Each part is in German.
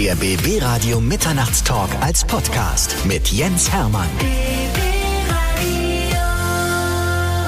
Der BB Radio Mitternachtstalk als Podcast mit Jens Hermann.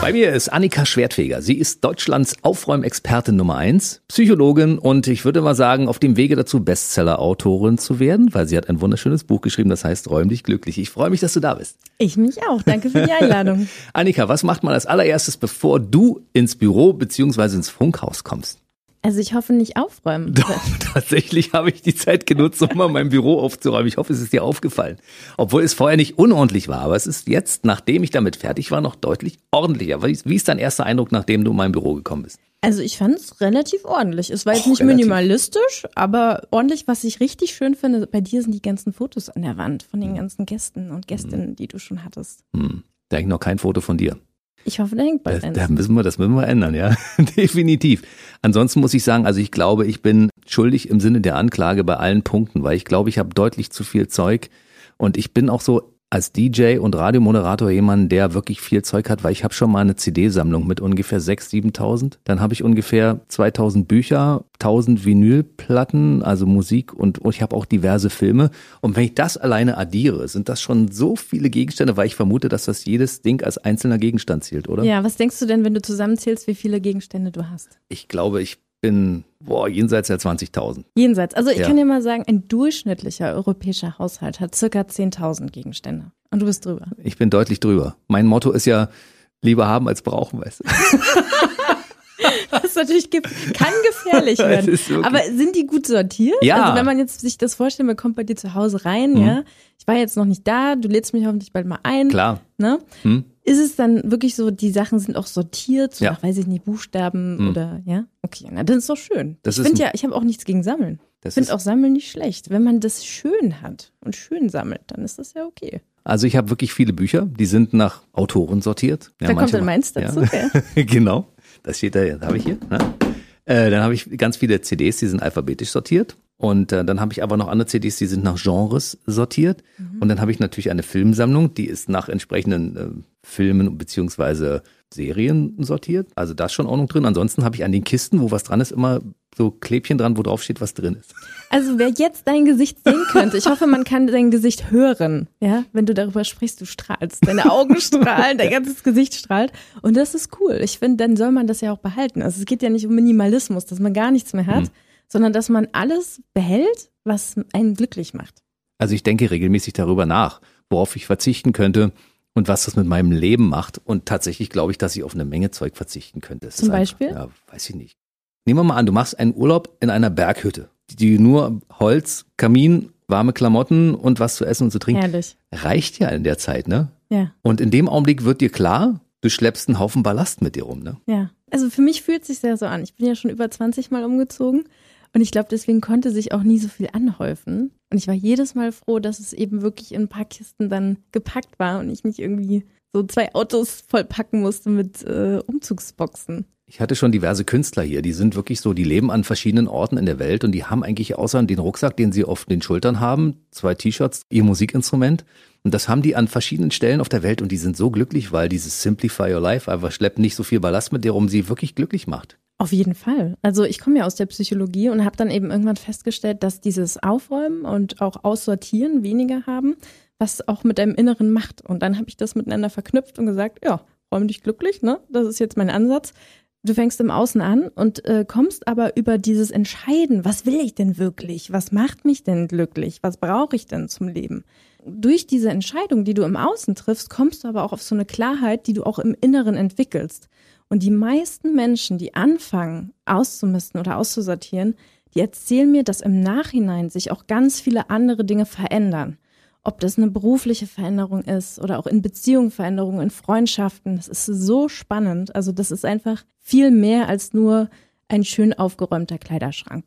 Bei mir ist Annika Schwertfeger. Sie ist Deutschlands Aufräumexpertin Nummer eins, Psychologin und ich würde mal sagen, auf dem Wege dazu, Bestseller-Autorin zu werden, weil sie hat ein wunderschönes Buch geschrieben, das heißt Räum dich glücklich. Ich freue mich, dass du da bist. Ich mich auch. Danke für die Einladung. Annika, was macht man als allererstes, bevor du ins Büro bzw. ins Funkhaus kommst? Also ich hoffe nicht aufräumen. Doch, tatsächlich habe ich die Zeit genutzt, um mal mein Büro aufzuräumen. Ich hoffe, es ist dir aufgefallen. Obwohl es vorher nicht unordentlich war, aber es ist jetzt, nachdem ich damit fertig war, noch deutlich ordentlicher. Wie ist dein erster Eindruck, nachdem du in mein Büro gekommen bist? Also ich fand es relativ ordentlich. Es war jetzt Och, nicht relativ. minimalistisch, aber ordentlich. Was ich richtig schön finde, bei dir sind die ganzen Fotos an der Wand von den hm. ganzen Gästen und Gästinnen, hm. die du schon hattest. Hm. Da hängt noch kein Foto von dir. Ich hoffe, da hängt bald das, da müssen wir, Das müssen wir ändern, ja. Definitiv. Ansonsten muss ich sagen, also ich glaube, ich bin schuldig im Sinne der Anklage bei allen Punkten, weil ich glaube, ich habe deutlich zu viel Zeug und ich bin auch so als DJ und Radiomoderator jemand, der wirklich viel Zeug hat, weil ich habe schon mal eine CD-Sammlung mit ungefähr 6.000, 7.000. Dann habe ich ungefähr 2.000 Bücher, 1.000 Vinylplatten, also Musik und, und ich habe auch diverse Filme. Und wenn ich das alleine addiere, sind das schon so viele Gegenstände, weil ich vermute, dass das jedes Ding als einzelner Gegenstand zählt, oder? Ja, was denkst du denn, wenn du zusammenzählst, wie viele Gegenstände du hast? Ich glaube, ich bin boah, jenseits der 20.000. Jenseits. Also ich ja. kann dir mal sagen, ein durchschnittlicher europäischer Haushalt hat circa 10.000 Gegenstände. Und du bist drüber. Ich bin deutlich drüber. Mein Motto ist ja, lieber haben als brauchen, weißt du. Das ist natürlich kann gefährlich werden. Aber sind die gut sortiert? Ja. Also wenn man jetzt sich das vorstellt, man kommt bei dir zu Hause rein, mhm. ja. Ich war jetzt noch nicht da, du lädst mich hoffentlich bald mal ein. Klar. Ne? Mhm. Ist es dann wirklich so, die Sachen sind auch sortiert, so ja. nach, weiß ich nicht, Buchstaben mhm. oder ja? Okay, na dann ist doch schön. Das ich finde ja, ich habe auch nichts gegen Sammeln. Ich finde auch Sammeln nicht schlecht. Wenn man das schön hat und schön sammelt, dann ist das ja okay. Also ich habe wirklich viele Bücher, die sind nach Autoren sortiert. Ja, da kommt dann meins dazu. Ja. genau, das steht da, das habe ich hier. Ne? Äh, dann habe ich ganz viele CDs, die sind alphabetisch sortiert. Und äh, dann habe ich aber noch andere CDs, die sind nach Genres sortiert. Mhm. Und dann habe ich natürlich eine Filmsammlung, die ist nach entsprechenden äh, Filmen beziehungsweise Serien sortiert. Also da ist schon Ordnung drin. Ansonsten habe ich an den Kisten, wo was dran ist, immer so Klebchen dran, wo drauf steht, was drin ist. Also wer jetzt dein Gesicht sehen könnte, ich hoffe, man kann dein Gesicht hören, ja, wenn du darüber sprichst, du strahlst, deine Augen strahlen, dein ganzes Gesicht strahlt und das ist cool. Ich finde, dann soll man das ja auch behalten. Also es geht ja nicht um Minimalismus, dass man gar nichts mehr hat. Hm sondern dass man alles behält, was einen glücklich macht. Also ich denke regelmäßig darüber nach, worauf ich verzichten könnte und was das mit meinem Leben macht. Und tatsächlich glaube ich, dass ich auf eine Menge Zeug verzichten könnte. Das Zum Beispiel? Einfach, ja, weiß ich nicht. Nehmen wir mal an, du machst einen Urlaub in einer Berghütte, die nur Holz, Kamin, warme Klamotten und was zu essen und zu trinken. Herrlich. Reicht ja in der Zeit, ne? Ja. Und in dem Augenblick wird dir klar, du schleppst einen Haufen Ballast mit dir rum, ne? Ja. Also für mich fühlt es sich sehr so an. Ich bin ja schon über 20 Mal umgezogen und ich glaube, deswegen konnte sich auch nie so viel anhäufen. Und ich war jedes Mal froh, dass es eben wirklich in ein paar Kisten dann gepackt war und ich nicht irgendwie so zwei Autos vollpacken musste mit äh, Umzugsboxen. Ich hatte schon diverse Künstler hier, die sind wirklich so, die leben an verschiedenen Orten in der Welt und die haben eigentlich außer den Rucksack, den sie auf den Schultern haben, zwei T-Shirts, ihr Musikinstrument. Und das haben die an verschiedenen Stellen auf der Welt und die sind so glücklich, weil dieses Simplify Your Life einfach schleppt nicht so viel Ballast mit, der um sie wirklich glücklich macht. Auf jeden Fall. Also ich komme ja aus der Psychologie und habe dann eben irgendwann festgestellt, dass dieses Aufräumen und auch Aussortieren weniger haben, was auch mit deinem Inneren macht. Und dann habe ich das miteinander verknüpft und gesagt, ja, räum dich glücklich, ne? Das ist jetzt mein Ansatz. Du fängst im Außen an und äh, kommst aber über dieses Entscheiden, was will ich denn wirklich? Was macht mich denn glücklich? Was brauche ich denn zum Leben? Durch diese Entscheidung, die du im Außen triffst, kommst du aber auch auf so eine Klarheit, die du auch im Inneren entwickelst. Und die meisten Menschen, die anfangen auszumisten oder auszusortieren, die erzählen mir, dass im Nachhinein sich auch ganz viele andere Dinge verändern. Ob das eine berufliche Veränderung ist oder auch in Beziehungen Veränderungen, in Freundschaften. Das ist so spannend. Also das ist einfach viel mehr als nur ein schön aufgeräumter Kleiderschrank.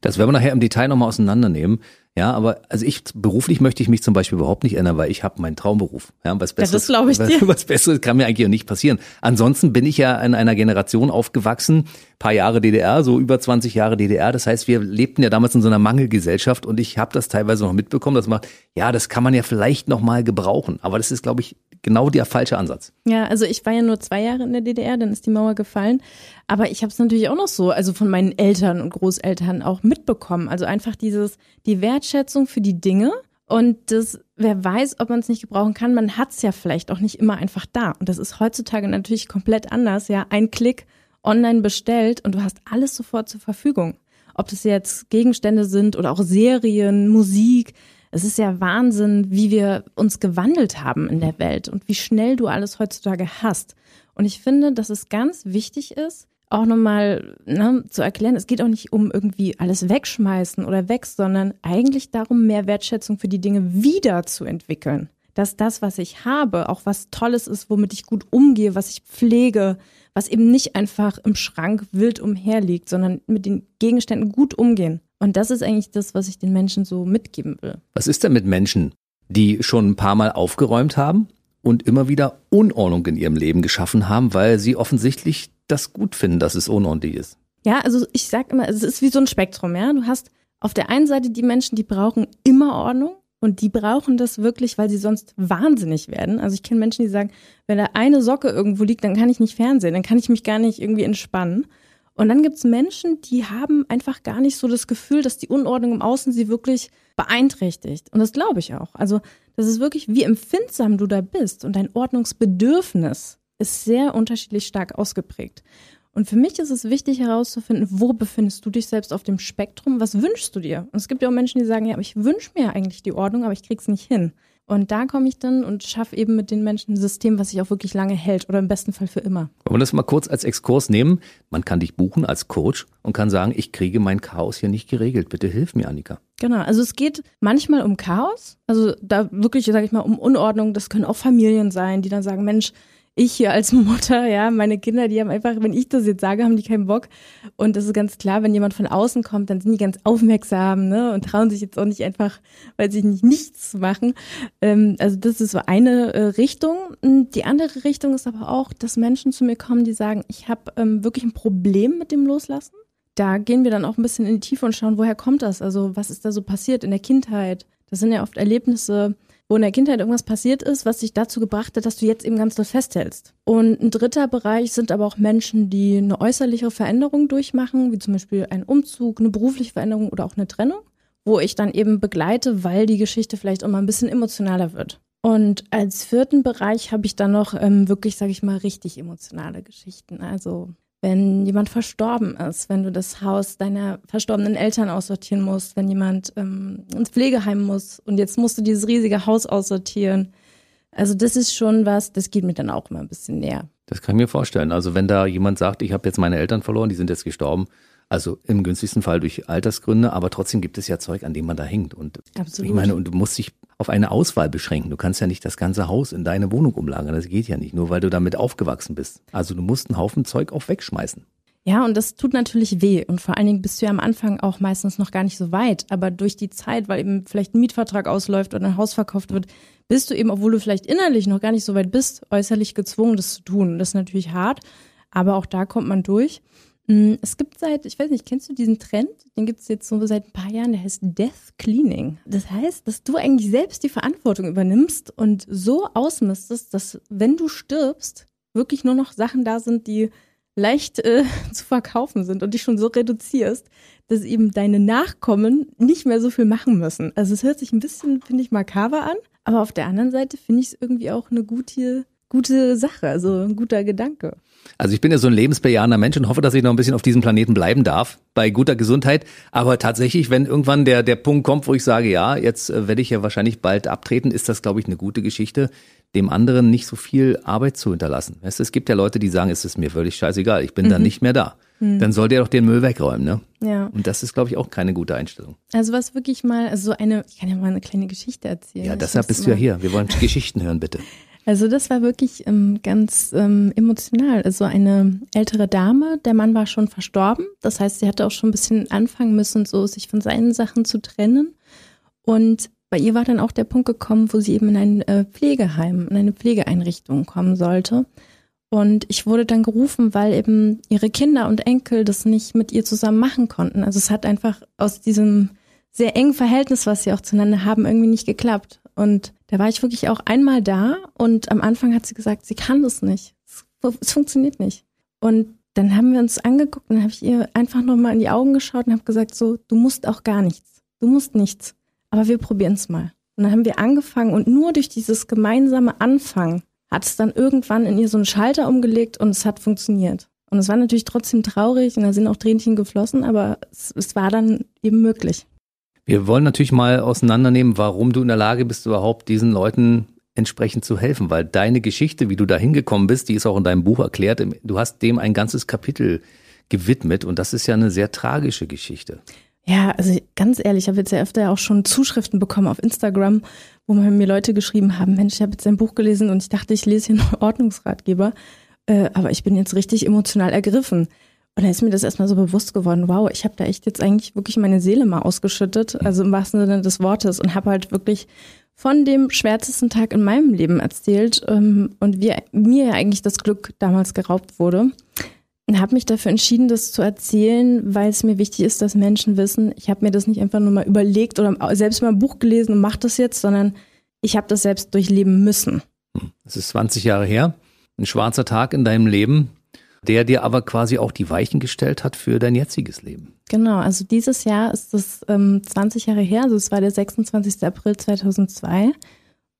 Das werden wir nachher im Detail nochmal auseinandernehmen. Ja, aber also ich beruflich möchte ich mich zum Beispiel überhaupt nicht ändern, weil ich habe meinen Traumberuf. Ja, was Besseres, ja, das ich dir. Was Besseres kann mir eigentlich auch nicht passieren. Ansonsten bin ich ja in einer Generation aufgewachsen, paar Jahre DDR, so über 20 Jahre DDR. Das heißt, wir lebten ja damals in so einer Mangelgesellschaft und ich habe das teilweise noch mitbekommen, dass man, ja, das kann man ja vielleicht noch mal gebrauchen. Aber das ist, glaube ich, genau der falsche Ansatz. Ja, also ich war ja nur zwei Jahre in der DDR, dann ist die Mauer gefallen. Aber ich habe es natürlich auch noch so, also von meinen Eltern und Großeltern auch mitbekommen. Also einfach dieses, die Wertschätzung für die Dinge und das, wer weiß, ob man es nicht gebrauchen kann, man hat es ja vielleicht auch nicht immer einfach da. Und das ist heutzutage natürlich komplett anders. Ja, ein Klick online bestellt und du hast alles sofort zur Verfügung. Ob das jetzt Gegenstände sind oder auch Serien, Musik. Es ist ja Wahnsinn, wie wir uns gewandelt haben in der Welt und wie schnell du alles heutzutage hast. Und ich finde, dass es ganz wichtig ist, auch nochmal ne, zu erklären, es geht auch nicht um irgendwie alles wegschmeißen oder weg, sondern eigentlich darum, mehr Wertschätzung für die Dinge wieder zu entwickeln. Dass das, was ich habe, auch was Tolles ist, womit ich gut umgehe, was ich pflege, was eben nicht einfach im Schrank wild umherliegt, sondern mit den Gegenständen gut umgehen. Und das ist eigentlich das, was ich den Menschen so mitgeben will. Was ist denn mit Menschen, die schon ein paar Mal aufgeräumt haben und immer wieder Unordnung in ihrem Leben geschaffen haben, weil sie offensichtlich das gut finden, dass es unordentlich ist? Ja, also ich sag immer, es ist wie so ein Spektrum, ja. Du hast auf der einen Seite die Menschen, die brauchen immer Ordnung und die brauchen das wirklich, weil sie sonst wahnsinnig werden. Also ich kenne Menschen, die sagen, wenn da eine Socke irgendwo liegt, dann kann ich nicht fernsehen, dann kann ich mich gar nicht irgendwie entspannen. Und dann gibt's Menschen, die haben einfach gar nicht so das Gefühl, dass die Unordnung im Außen sie wirklich beeinträchtigt. Und das glaube ich auch. Also das ist wirklich, wie empfindsam du da bist und dein Ordnungsbedürfnis ist sehr unterschiedlich stark ausgeprägt. Und für mich ist es wichtig herauszufinden, wo befindest du dich selbst auf dem Spektrum? Was wünschst du dir? Und es gibt ja auch Menschen, die sagen, ja, aber ich wünsche mir eigentlich die Ordnung, aber ich krieg's nicht hin. Und da komme ich dann und schaffe eben mit den Menschen ein System, was sich auch wirklich lange hält oder im besten Fall für immer. Wollen wir das mal kurz als Exkurs nehmen? Man kann dich buchen als Coach und kann sagen, ich kriege mein Chaos hier nicht geregelt. Bitte hilf mir, Annika. Genau, also es geht manchmal um Chaos, also da wirklich, sage ich mal, um Unordnung. Das können auch Familien sein, die dann sagen, Mensch, ich hier als Mutter, ja, meine Kinder, die haben einfach, wenn ich das jetzt sage, haben die keinen Bock. Und das ist ganz klar, wenn jemand von außen kommt, dann sind die ganz aufmerksam, ne, und trauen sich jetzt auch nicht einfach, weil sie nicht nichts machen. Ähm, also das ist so eine äh, Richtung. Die andere Richtung ist aber auch, dass Menschen zu mir kommen, die sagen, ich habe ähm, wirklich ein Problem mit dem Loslassen. Da gehen wir dann auch ein bisschen in die Tiefe und schauen, woher kommt das? Also was ist da so passiert in der Kindheit? Das sind ja oft Erlebnisse, wo in der Kindheit irgendwas passiert ist, was dich dazu gebracht hat, dass du jetzt eben ganz doll festhältst. Und ein dritter Bereich sind aber auch Menschen, die eine äußerliche Veränderung durchmachen, wie zum Beispiel ein Umzug, eine berufliche Veränderung oder auch eine Trennung, wo ich dann eben begleite, weil die Geschichte vielleicht mal ein bisschen emotionaler wird. Und als vierten Bereich habe ich dann noch ähm, wirklich, sage ich mal, richtig emotionale Geschichten. Also wenn jemand verstorben ist, wenn du das Haus deiner verstorbenen Eltern aussortieren musst, wenn jemand ähm, ins Pflegeheim muss und jetzt musst du dieses riesige Haus aussortieren. Also das ist schon was, das geht mir dann auch immer ein bisschen näher. Das kann ich mir vorstellen. Also wenn da jemand sagt, ich habe jetzt meine Eltern verloren, die sind jetzt gestorben, also im günstigsten Fall durch Altersgründe, aber trotzdem gibt es ja Zeug, an dem man da hängt. Und Absolut. ich meine, und du musst dich auf eine Auswahl beschränken. Du kannst ja nicht das ganze Haus in deine Wohnung umlagern. Das geht ja nicht, nur weil du damit aufgewachsen bist. Also du musst einen Haufen Zeug auch wegschmeißen. Ja, und das tut natürlich weh. Und vor allen Dingen bist du ja am Anfang auch meistens noch gar nicht so weit. Aber durch die Zeit, weil eben vielleicht ein Mietvertrag ausläuft oder ein Haus verkauft wird, bist du eben, obwohl du vielleicht innerlich noch gar nicht so weit bist, äußerlich gezwungen, das zu tun. Das ist natürlich hart. Aber auch da kommt man durch. Mm, es gibt seit, ich weiß nicht, kennst du diesen Trend? Den gibt es jetzt so seit ein paar Jahren, der heißt Death Cleaning. Das heißt, dass du eigentlich selbst die Verantwortung übernimmst und so ausmistest, dass wenn du stirbst, wirklich nur noch Sachen da sind, die leicht äh, zu verkaufen sind und dich schon so reduzierst, dass eben deine Nachkommen nicht mehr so viel machen müssen. Also es hört sich ein bisschen, finde ich, makaber an, aber auf der anderen Seite finde ich es irgendwie auch eine gute, gute Sache, also ein guter Gedanke. Also ich bin ja so ein lebensbejahender Mensch und hoffe, dass ich noch ein bisschen auf diesem Planeten bleiben darf, bei guter Gesundheit. Aber tatsächlich, wenn irgendwann der, der Punkt kommt, wo ich sage, ja, jetzt äh, werde ich ja wahrscheinlich bald abtreten, ist das, glaube ich, eine gute Geschichte, dem anderen nicht so viel Arbeit zu hinterlassen. Weißt, es gibt ja Leute, die sagen, es ist mir völlig scheißegal, ich bin mhm. dann nicht mehr da. Mhm. Dann soll der doch den Müll wegräumen, ne? Ja. Und das ist, glaube ich, auch keine gute Einstellung. Also was wirklich mal, also so eine, ich kann ja mal eine kleine Geschichte erzählen. Ja, deshalb bist du ja hier. Wir wollen Geschichten hören, bitte. Also das war wirklich ähm, ganz ähm, emotional. Also eine ältere Dame, der Mann war schon verstorben. Das heißt, sie hatte auch schon ein bisschen anfangen müssen, so sich von seinen Sachen zu trennen. Und bei ihr war dann auch der Punkt gekommen, wo sie eben in ein äh, Pflegeheim, in eine Pflegeeinrichtung kommen sollte. Und ich wurde dann gerufen, weil eben ihre Kinder und Enkel das nicht mit ihr zusammen machen konnten. Also es hat einfach aus diesem sehr engen Verhältnis, was sie auch zueinander haben, irgendwie nicht geklappt. Und Da war ich wirklich auch einmal da und am Anfang hat sie gesagt, sie kann das nicht. Es, funktioniert nicht. Und dann haben wir uns angeguckt und dann habe ich ihr einfach nochmal in die Augen geschaut und habe gesagt, so, du musst auch gar nichts. Du musst nichts. Aber wir probieren es mal. Und dann haben wir angefangen und nur durch dieses gemeinsame Anfangen hat es dann irgendwann in ihr so einen Schalter umgelegt und es hat funktioniert. Und es war natürlich trotzdem traurig und da sind auch Tränchen geflossen, aber es, es war dann eben möglich. Wir wollen natürlich mal auseinandernehmen, warum du in der Lage bist, überhaupt diesen Leuten entsprechend zu helfen, weil deine Geschichte, wie du da hingekommen bist, die ist auch in deinem Buch erklärt. Du hast dem ein ganzes Kapitel gewidmet und das ist ja eine sehr tragische Geschichte. Ja, also ganz ehrlich, ich habe jetzt ja öfter auch schon Zuschriften bekommen auf Instagram, wo mir Leute geschrieben haben, Mensch, ich habe jetzt ein Buch gelesen und ich dachte, ich lese hier einen Ordnungsratgeber, äh, aber ich bin jetzt richtig emotional ergriffen. Und da ist mir das erstmal so bewusst geworden, wow, ich habe da echt jetzt eigentlich wirklich meine Seele mal ausgeschüttet, also im wahrsten Sinne des Wortes und habe halt wirklich von dem schwärzesten Tag in meinem Leben erzählt ähm, und wie mir eigentlich das Glück damals geraubt wurde. Und habe mich dafür entschieden, das zu erzählen, weil es mir wichtig ist, dass Menschen wissen, ich habe mir das nicht einfach nur mal überlegt oder selbst mal ein Buch gelesen und mache das jetzt, sondern ich habe das selbst durchleben müssen. Es ist 20 Jahre her, ein schwarzer Tag in deinem Leben, der dir aber quasi auch die Weichen gestellt hat für dein jetziges Leben. Genau, also dieses Jahr ist es ähm, 20 Jahre her, also es war der 26. April 2002.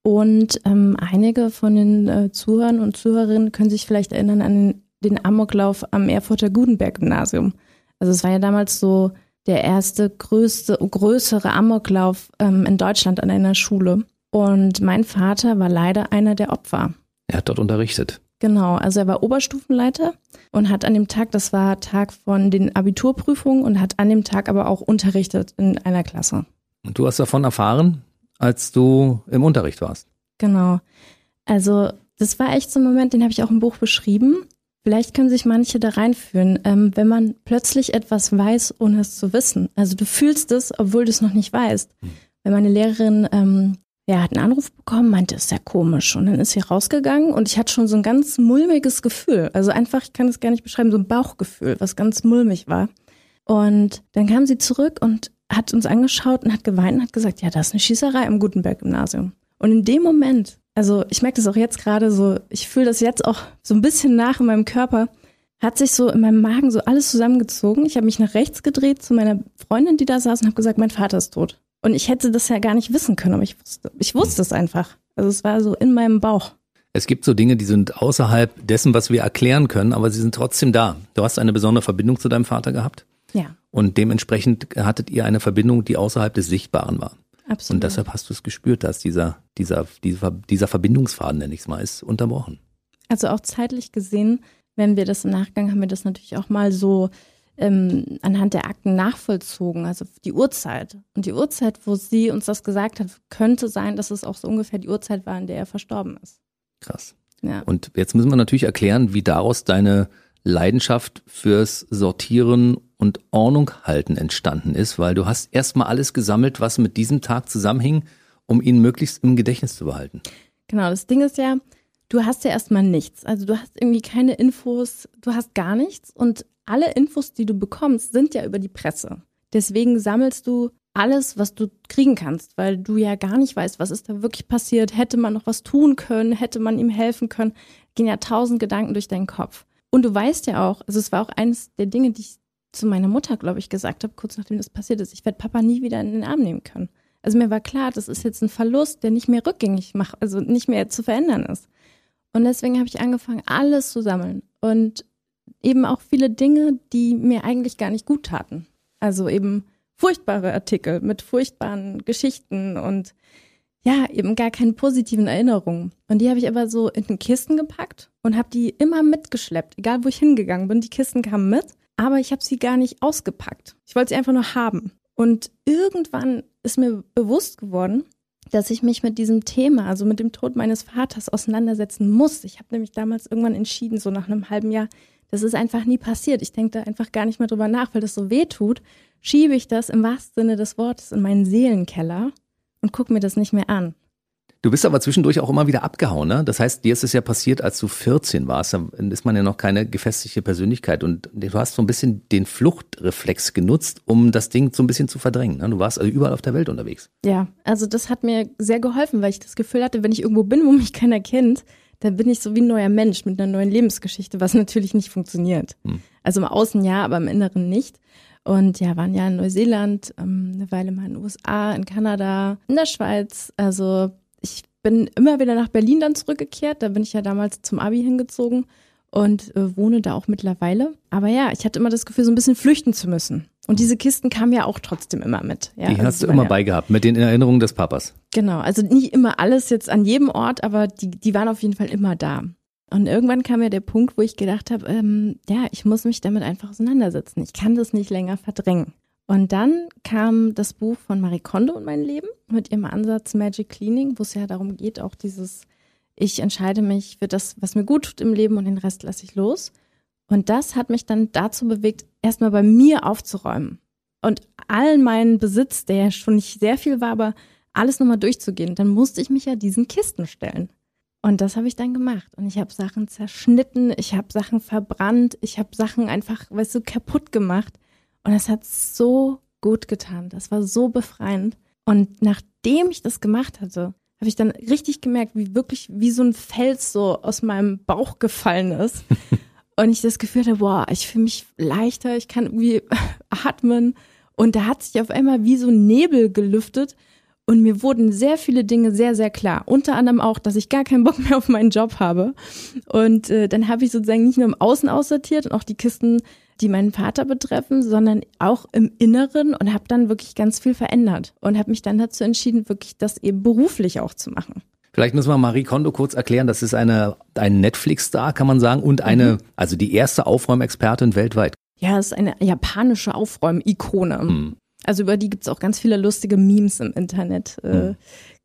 Und ähm, einige von den äh, Zuhörern und Zuhörerinnen können sich vielleicht erinnern an den den Amoklauf am Erfurter Gutenberg-Gymnasium. Also es war ja damals so der erste größte, größere Amoklauf ähm, in Deutschland an einer Schule. Und mein Vater war leider einer der Opfer. Er hat dort unterrichtet. Genau, also er war Oberstufenleiter und hat an dem Tag, das war Tag von den Abiturprüfungen und hat an dem Tag aber auch unterrichtet in einer Klasse. Und du hast davon erfahren, als du im Unterricht warst. Genau. Also das war echt so ein Moment, den habe ich auch im Buch beschrieben. Vielleicht können sich manche da reinführen, ähm, wenn man plötzlich etwas weiß, ohne es zu wissen. Also du fühlst es, obwohl du es noch nicht weißt. Hm. Wenn meine Lehrerin ähm, ja, hat einen Anruf bekommen, meinte, ist ja komisch. Und dann ist sie rausgegangen und ich hatte schon so ein ganz mulmiges Gefühl. Also einfach, ich kann es gar nicht beschreiben, so ein Bauchgefühl, was ganz mulmig war. Und dann kam sie zurück und hat uns angeschaut und hat geweint und hat gesagt, ja, das ist eine Schießerei im Gutenberg-Gymnasium. Und in dem Moment also ich merke das auch jetzt gerade so, ich fühle das jetzt auch so ein bisschen nach in meinem Körper, hat sich so in meinem Magen so alles zusammengezogen. Ich habe mich nach rechts gedreht zu meiner Freundin, die da saß und habe gesagt, mein Vater ist tot. Und ich hätte das ja gar nicht wissen können, aber ich wusste, ich wusste es einfach. Also es war so in meinem Bauch. Es gibt so Dinge, die sind außerhalb dessen, was wir erklären können, aber sie sind trotzdem da. Du hast eine besondere Verbindung zu deinem Vater gehabt. Ja. Und dementsprechend hattet ihr eine Verbindung, die außerhalb des Sichtbaren war. Absolut. Und deshalb hast du es gespürt, dass dieser, dieser, dieser, dieser Verbindungsfaden, nenne ich es mal, ist unterbrochen. Also auch zeitlich gesehen, wenn wir das im Nachgang haben wir das natürlich auch mal so ähm, anhand der Akten nachvollzogen, also die Uhrzeit. Und die Uhrzeit, wo sie uns das gesagt hat, könnte sein, dass es auch so ungefähr die Uhrzeit war, in der er verstorben ist. Krass. Ja. Und jetzt müssen wir natürlich erklären, wie daraus deine Leidenschaft fürs Sortieren und Ordnung halten entstanden ist, weil du hast erstmal alles gesammelt, was mit diesem Tag zusammenhing, um ihn möglichst im Gedächtnis zu behalten. Genau, das Ding ist ja, du hast ja erstmal nichts. Also du hast irgendwie keine Infos, du hast gar nichts und alle Infos, die du bekommst, sind ja über die Presse. Deswegen sammelst du alles, was du kriegen kannst, weil du ja gar nicht weißt, was ist da wirklich passiert. Hätte man noch was tun können? Hätte man ihm helfen können? Gehen ja tausend Gedanken durch deinen Kopf. Und du weißt ja auch, also es war auch eines der Dinge, die ich zu meiner Mutter, glaube ich, gesagt habe, kurz nachdem das passiert ist, ich werde Papa nie wieder in den Arm nehmen können. Also mir war klar, das ist jetzt ein Verlust, der nicht mehr rückgängig macht, also nicht mehr zu verändern ist. Und deswegen habe ich angefangen, alles zu sammeln. Und eben auch viele Dinge, die mir eigentlich gar nicht gut taten. Also eben furchtbare Artikel mit furchtbaren Geschichten und ja, eben gar keine positiven Erinnerungen. Und die habe ich aber so in den Kisten gepackt und habe die immer mitgeschleppt, egal wo ich hingegangen bin. Die Kisten kamen mit, aber ich habe sie gar nicht ausgepackt. Ich wollte sie einfach nur haben. Und irgendwann ist mir bewusst geworden, dass ich mich mit diesem Thema, also mit dem Tod meines Vaters, auseinandersetzen muss. Ich habe nämlich damals irgendwann entschieden, so nach einem halben Jahr, das ist einfach nie passiert. Ich denke da einfach gar nicht mehr drüber nach, weil das so weh tut. Schiebe ich das im wahrsten Sinne des Wortes in meinen Seelenkeller und gucke mir das nicht mehr an. Du bist aber zwischendurch auch immer wieder abgehauen, ne? Das heißt, dir ist es ja passiert, als du 14 warst. Dann ist man ja noch keine gefestigte Persönlichkeit und du hast so ein bisschen den Fluchtreflex genutzt, um das Ding so ein bisschen zu verdrängen. Ne? Du warst also überall auf der Welt unterwegs. Ja, also das hat mir sehr geholfen, weil ich das Gefühl hatte, wenn ich irgendwo bin, wo mich keiner kennt, dann bin ich so wie ein neuer Mensch mit einer neuen Lebensgeschichte, was natürlich nicht funktioniert. Hm. Also im Außen ja, aber im Inneren nicht. Und ja, waren ja in Neuseeland, ähm, eine Weile mal in den USA, in Kanada, in der Schweiz. Also ich bin immer wieder nach Berlin dann zurückgekehrt. Da bin ich ja damals zum Abi hingezogen und äh, wohne da auch mittlerweile. Aber ja, ich hatte immer das Gefühl, so ein bisschen flüchten zu müssen. Und diese Kisten kamen ja auch trotzdem immer mit. Ja, die also hast du immer ja, beigehabt, mit den Erinnerungen des Papas. Genau, also nicht immer alles jetzt an jedem Ort, aber die, die waren auf jeden Fall immer da. Und irgendwann kam ja der Punkt, wo ich gedacht habe, ähm, ja, ich muss mich damit einfach auseinandersetzen. Ich kann das nicht länger verdrängen. Und dann kam das Buch von Marie Kondo in mein Leben mit ihrem Ansatz Magic Cleaning, wo es ja darum geht, auch dieses, ich entscheide mich für das, was mir gut tut im Leben und den Rest lasse ich los. Und das hat mich dann dazu bewegt, erstmal bei mir aufzuräumen und allen meinen Besitz, der ja schon nicht sehr viel war, aber alles nochmal durchzugehen. Dann musste ich mich ja diesen Kisten stellen. Und das habe ich dann gemacht. Und ich habe Sachen zerschnitten, ich habe Sachen verbrannt, ich habe Sachen einfach, weißt du, kaputt gemacht. Und es hat so gut getan. Das war so befreiend. Und nachdem ich das gemacht hatte, habe ich dann richtig gemerkt, wie wirklich wie so ein Fels so aus meinem Bauch gefallen ist. und ich das Gefühl hatte, boah, ich fühle mich leichter, ich kann irgendwie atmen. Und da hat sich auf einmal wie so ein Nebel gelüftet und mir wurden sehr viele Dinge sehr, sehr klar. Unter anderem auch, dass ich gar keinen Bock mehr auf meinen Job habe. Und äh, dann habe ich sozusagen nicht nur im Außen aussortiert und auch die Kisten, die meinen Vater betreffen, sondern auch im Inneren und habe dann wirklich ganz viel verändert und habe mich dann dazu entschieden, wirklich das eben beruflich auch zu machen. Vielleicht müssen wir Marie Kondo kurz erklären. Das ist eine, ein Netflix-Star, kann man sagen, und eine, mhm. also die erste Aufräumexpertin weltweit. Ja, es ist eine japanische Aufräumikone. Mhm. Also über die gibt's auch ganz viele lustige Memes im Internet. Äh, hm.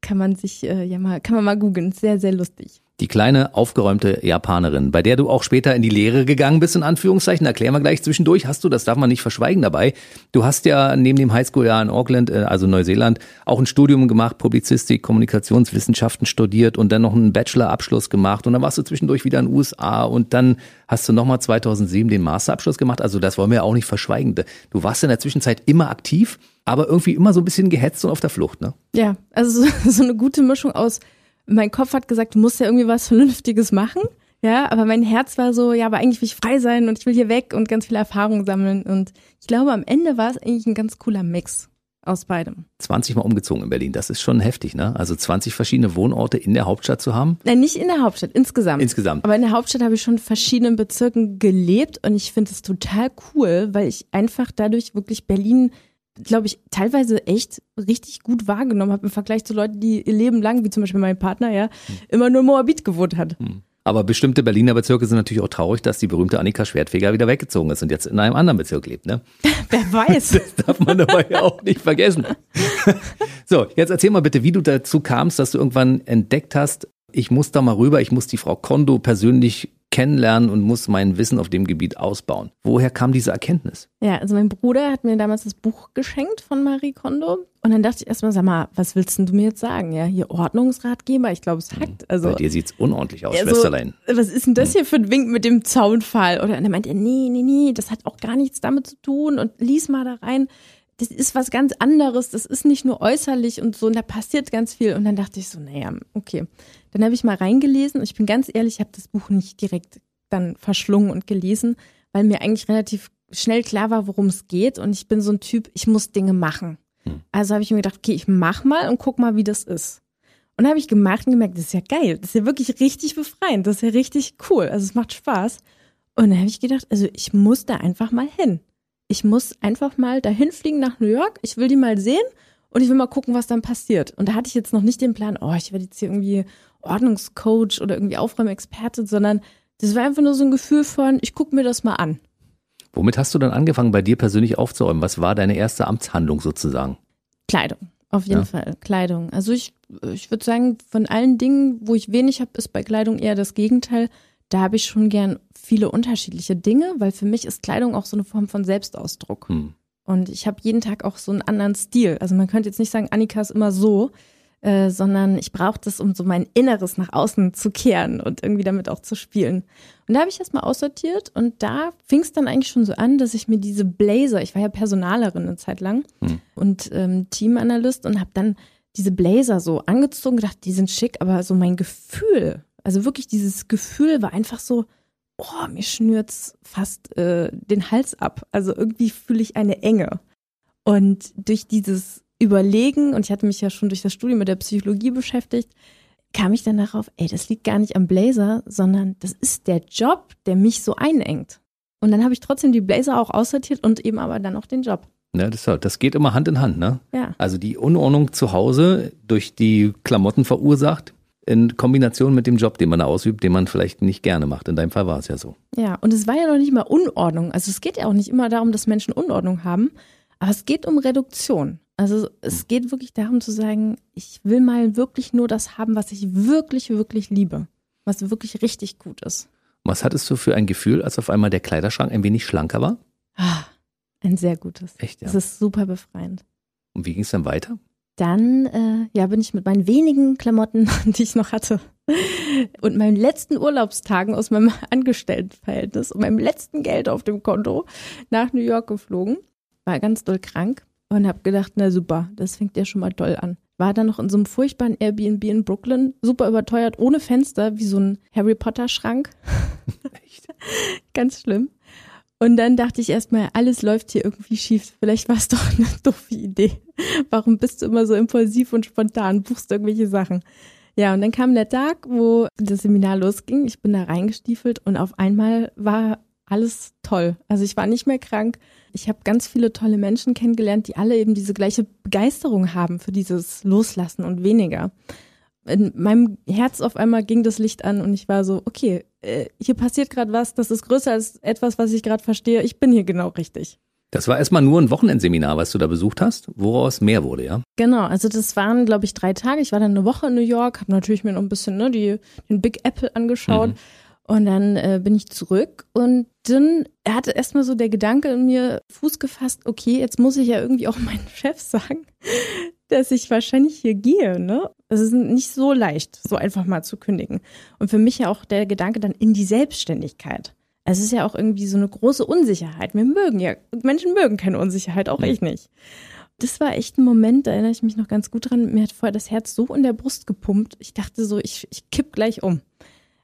Kann man sich äh, ja mal, kann man mal googeln. Sehr, sehr lustig. Die kleine, aufgeräumte Japanerin, bei der du auch später in die Lehre gegangen bist, in Anführungszeichen, erklären wir gleich zwischendurch, hast du, das darf man nicht verschweigen dabei, du hast ja neben dem Highschool-Jahr in Auckland, äh, also Neuseeland, auch ein Studium gemacht, Publizistik, Kommunikationswissenschaften studiert und dann noch einen Bachelor-Abschluss gemacht und dann warst du zwischendurch wieder in den USA und dann hast du nochmal 2007 den Masterabschluss gemacht, also das wollen wir auch nicht verschweigen. Du warst in der Zwischenzeit immer aktiv, aber irgendwie immer so ein bisschen gehetzt und auf der Flucht, ne? Ja, also so, so eine gute Mischung aus mein Kopf hat gesagt, du musst ja irgendwie was Vernünftiges machen. Ja, aber mein Herz war so, ja, aber eigentlich will ich frei sein und ich will hier weg und ganz viele Erfahrungen sammeln. Und ich glaube, am Ende war es eigentlich ein ganz cooler Mix aus beidem. 20 Mal umgezogen in Berlin, das ist schon heftig, ne? Also 20 verschiedene Wohnorte in der Hauptstadt zu haben? Nein, nicht in der Hauptstadt, insgesamt. Insgesamt. Aber in der Hauptstadt habe ich schon in verschiedenen Bezirken gelebt und ich finde es total cool, weil ich einfach dadurch wirklich Berlin glaube ich, teilweise echt richtig gut wahrgenommen habe im Vergleich zu Leuten, die ihr Leben lang, wie zum Beispiel mein Partner, ja, hm. immer nur Moabit gewohnt hat. Hm. Aber bestimmte Berliner Bezirke sind natürlich auch traurig, dass die berühmte Annika Schwertfeger wieder weggezogen ist und jetzt in einem anderen Bezirk lebt, ne? Wer weiß. Das darf man dabei ja auch nicht vergessen. so, jetzt erzähl mal bitte, wie du dazu kamst, dass du irgendwann entdeckt hast, ich muss da mal rüber, ich muss die Frau Kondo persönlich kennenlernen und muss mein Wissen auf dem Gebiet ausbauen. Woher kam diese Erkenntnis? Ja, also mein Bruder hat mir damals das Buch geschenkt von Marie Kondo und dann dachte ich erstmal, sag mal, was willst denn du mir jetzt sagen? Ja, hier Ordnungsratgeber, ich glaube, es hackt. Hm, also, Bei dir sieht's unordentlich aus, also, Schwesterlein. Was ist denn das hm. hier für ein Wink mit dem Zaunfall? Oder dann meint er, nee, nee, nee, das hat auch gar nichts damit zu tun und lies mal da rein das ist was ganz anderes, das ist nicht nur äußerlich und so, und da passiert ganz viel. Und dann dachte ich so, naja, okay. Dann habe ich mal reingelesen und ich bin ganz ehrlich, ich habe das Buch nicht direkt dann verschlungen und gelesen, weil mir eigentlich relativ schnell klar war, worum es geht. Und ich bin so ein Typ, ich muss Dinge machen. Hm. Also habe ich mir gedacht, okay, ich mach mal und guck mal, wie das ist. Und dann habe ich gemacht und gemerkt, das ist ja geil, das ist ja wirklich richtig befreiend, das ist ja richtig cool, also es macht Spaß. Und dann habe ich gedacht, also ich muss da einfach mal hin ich muss einfach mal dahin fliegen nach New York, ich will die mal sehen und ich will mal gucken, was dann passiert. Und da hatte ich jetzt noch nicht den Plan, oh, ich werde jetzt hier irgendwie Ordnungscoach oder irgendwie Aufräumexperte, sondern das war einfach nur so ein Gefühl von, ich gucke mir das mal an. Womit hast du dann angefangen, bei dir persönlich aufzuräumen? Was war deine erste Amtshandlung sozusagen? Kleidung, auf jeden ja. Fall. Kleidung. Also ich, ich würde sagen, von allen Dingen, wo ich wenig habe, ist bei Kleidung eher das Gegenteil da habe ich schon gern viele unterschiedliche Dinge, weil für mich ist Kleidung auch so eine Form von Selbstausdruck. Hm. Und ich habe jeden Tag auch so einen anderen Stil. Also man könnte jetzt nicht sagen, Annika ist immer so. äh, sondern ich brauche das, um so mein Inneres nach außen zu kehren und irgendwie damit auch zu spielen. Und da habe ich das mal aussortiert und da fing es dann eigentlich schon so an, dass ich mir diese Blazer, ich war ja Personalerin eine Zeit lang hm. und ähm, Teamanalyst und habe dann diese Blazer so angezogen, gedacht, die sind schick, aber so mein Gefühl, also wirklich dieses Gefühl war einfach so, oh, mir schnürt's fast äh, den Hals ab. Also irgendwie fühle ich eine Enge. Und durch dieses Überlegen, und ich hatte mich ja schon durch das Studium mit der Psychologie beschäftigt, kam ich dann darauf, ey, das liegt gar nicht am Blazer, sondern das ist der Job, der mich so einengt. Und dann habe ich trotzdem die Blazer auch aussortiert und eben aber dann auch den Job. Ja, das, das geht immer Hand in Hand, ne? Ja. Also die Unordnung zu Hause durch die Klamotten verursacht, in Kombination mit dem Job, den man ausübt, den man vielleicht nicht gerne macht. In deinem Fall war es ja so. Ja, und es war ja noch nicht mal Unordnung. Also es geht ja auch nicht immer darum, dass Menschen Unordnung haben, aber es geht um Reduktion. Also es hm. geht wirklich darum zu sagen, ich will mal wirklich nur das haben, was ich wirklich, wirklich liebe, was wirklich richtig gut ist. Was hattest du für ein Gefühl, als auf einmal der Kleiderschrank ein wenig schlanker war? Ah, ein sehr gutes. Echt, ja. Das ist super befreiend. Und wie ging es dann weiter? Dann äh, ja, bin ich mit meinen wenigen Klamotten, die ich noch hatte, und meinen letzten Urlaubstagen aus meinem Angestelltenverhältnis und meinem letzten Geld auf dem Konto nach New York geflogen. War ganz doll krank und habe gedacht, na super, das fängt ja schon mal toll an. War dann noch in so einem furchtbaren Airbnb in Brooklyn, super überteuert, ohne Fenster, wie so ein Harry Potter Schrank. Echt? ganz schlimm. Und dann dachte ich erstmal, alles läuft hier irgendwie schief. Vielleicht war es doch eine doofe Idee. Warum bist du immer so impulsiv und spontan, buchst irgendwelche Sachen? Ja, und dann kam der Tag, wo das Seminar losging. Ich bin da reingestiefelt und auf einmal war alles toll. Also ich war nicht mehr krank. Ich habe ganz viele tolle Menschen kennengelernt, die alle eben diese gleiche Begeisterung haben für dieses Loslassen und weniger in meinem Herz auf einmal ging das Licht an und ich war so, okay, äh, hier passiert gerade was, das ist größer als etwas, was ich gerade verstehe. Ich bin hier genau richtig. Das war erstmal nur ein Wochenendseminar, was du da besucht hast, woraus mehr wurde, ja? Genau, also das waren, glaube ich, drei Tage. Ich war dann eine Woche in New York, habe natürlich mir noch ein bisschen ne, die, den Big Apple angeschaut. Mhm. Und dann äh, bin ich zurück und dann hatte erstmal so der Gedanke in mir Fuß gefasst, okay, jetzt muss ich ja irgendwie auch meinem Chef sagen, dass ich wahrscheinlich hier gehe, ne? Es ist nicht so leicht, so einfach mal zu kündigen. Und für mich ja auch der Gedanke dann in die Selbstständigkeit. Es ist ja auch irgendwie so eine große Unsicherheit. Wir mögen ja, Menschen mögen keine Unsicherheit, auch ich nicht. Das war echt ein Moment, da erinnere ich mich noch ganz gut dran. Mir hat vorher das Herz so in der Brust gepumpt. Ich dachte so, ich, ich kipp gleich um.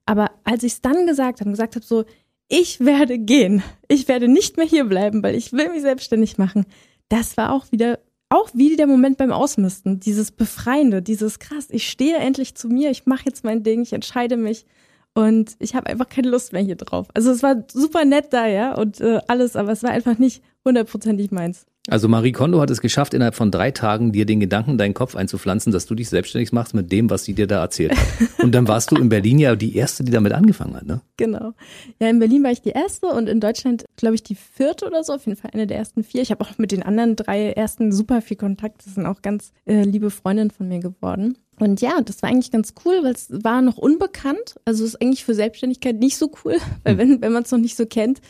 Aber als ich es dann gesagt habe, gesagt habe so, ich werde gehen. Ich werde nicht mehr hier bleiben, weil ich will mich selbstständig machen. Das war auch wieder auch wie der Moment beim Ausmisten, dieses Befreiende, dieses krass, ich stehe endlich zu mir, ich mache jetzt mein Ding, ich entscheide mich und ich habe einfach keine Lust mehr hier drauf. Also es war super nett da, ja, und äh, alles, aber es war einfach nicht hundertprozentig meins. Also Marie Kondo hat es geschafft, innerhalb von drei Tagen dir den Gedanken in deinen Kopf einzupflanzen, dass du dich selbstständig machst mit dem, was sie dir da erzählt hat. Und dann warst du in Berlin ja die Erste, die damit angefangen hat, ne? Genau. Ja, in Berlin war ich die Erste und in Deutschland, glaube ich, die vierte oder so, auf jeden Fall eine der ersten vier. Ich habe auch mit den anderen drei ersten super viel Kontakt. Das sind auch ganz äh, liebe Freundinnen von mir geworden. Und ja, das war eigentlich ganz cool, weil es war noch unbekannt. Also ist eigentlich für Selbstständigkeit nicht so cool, weil hm. wenn, wenn man es noch nicht so kennt,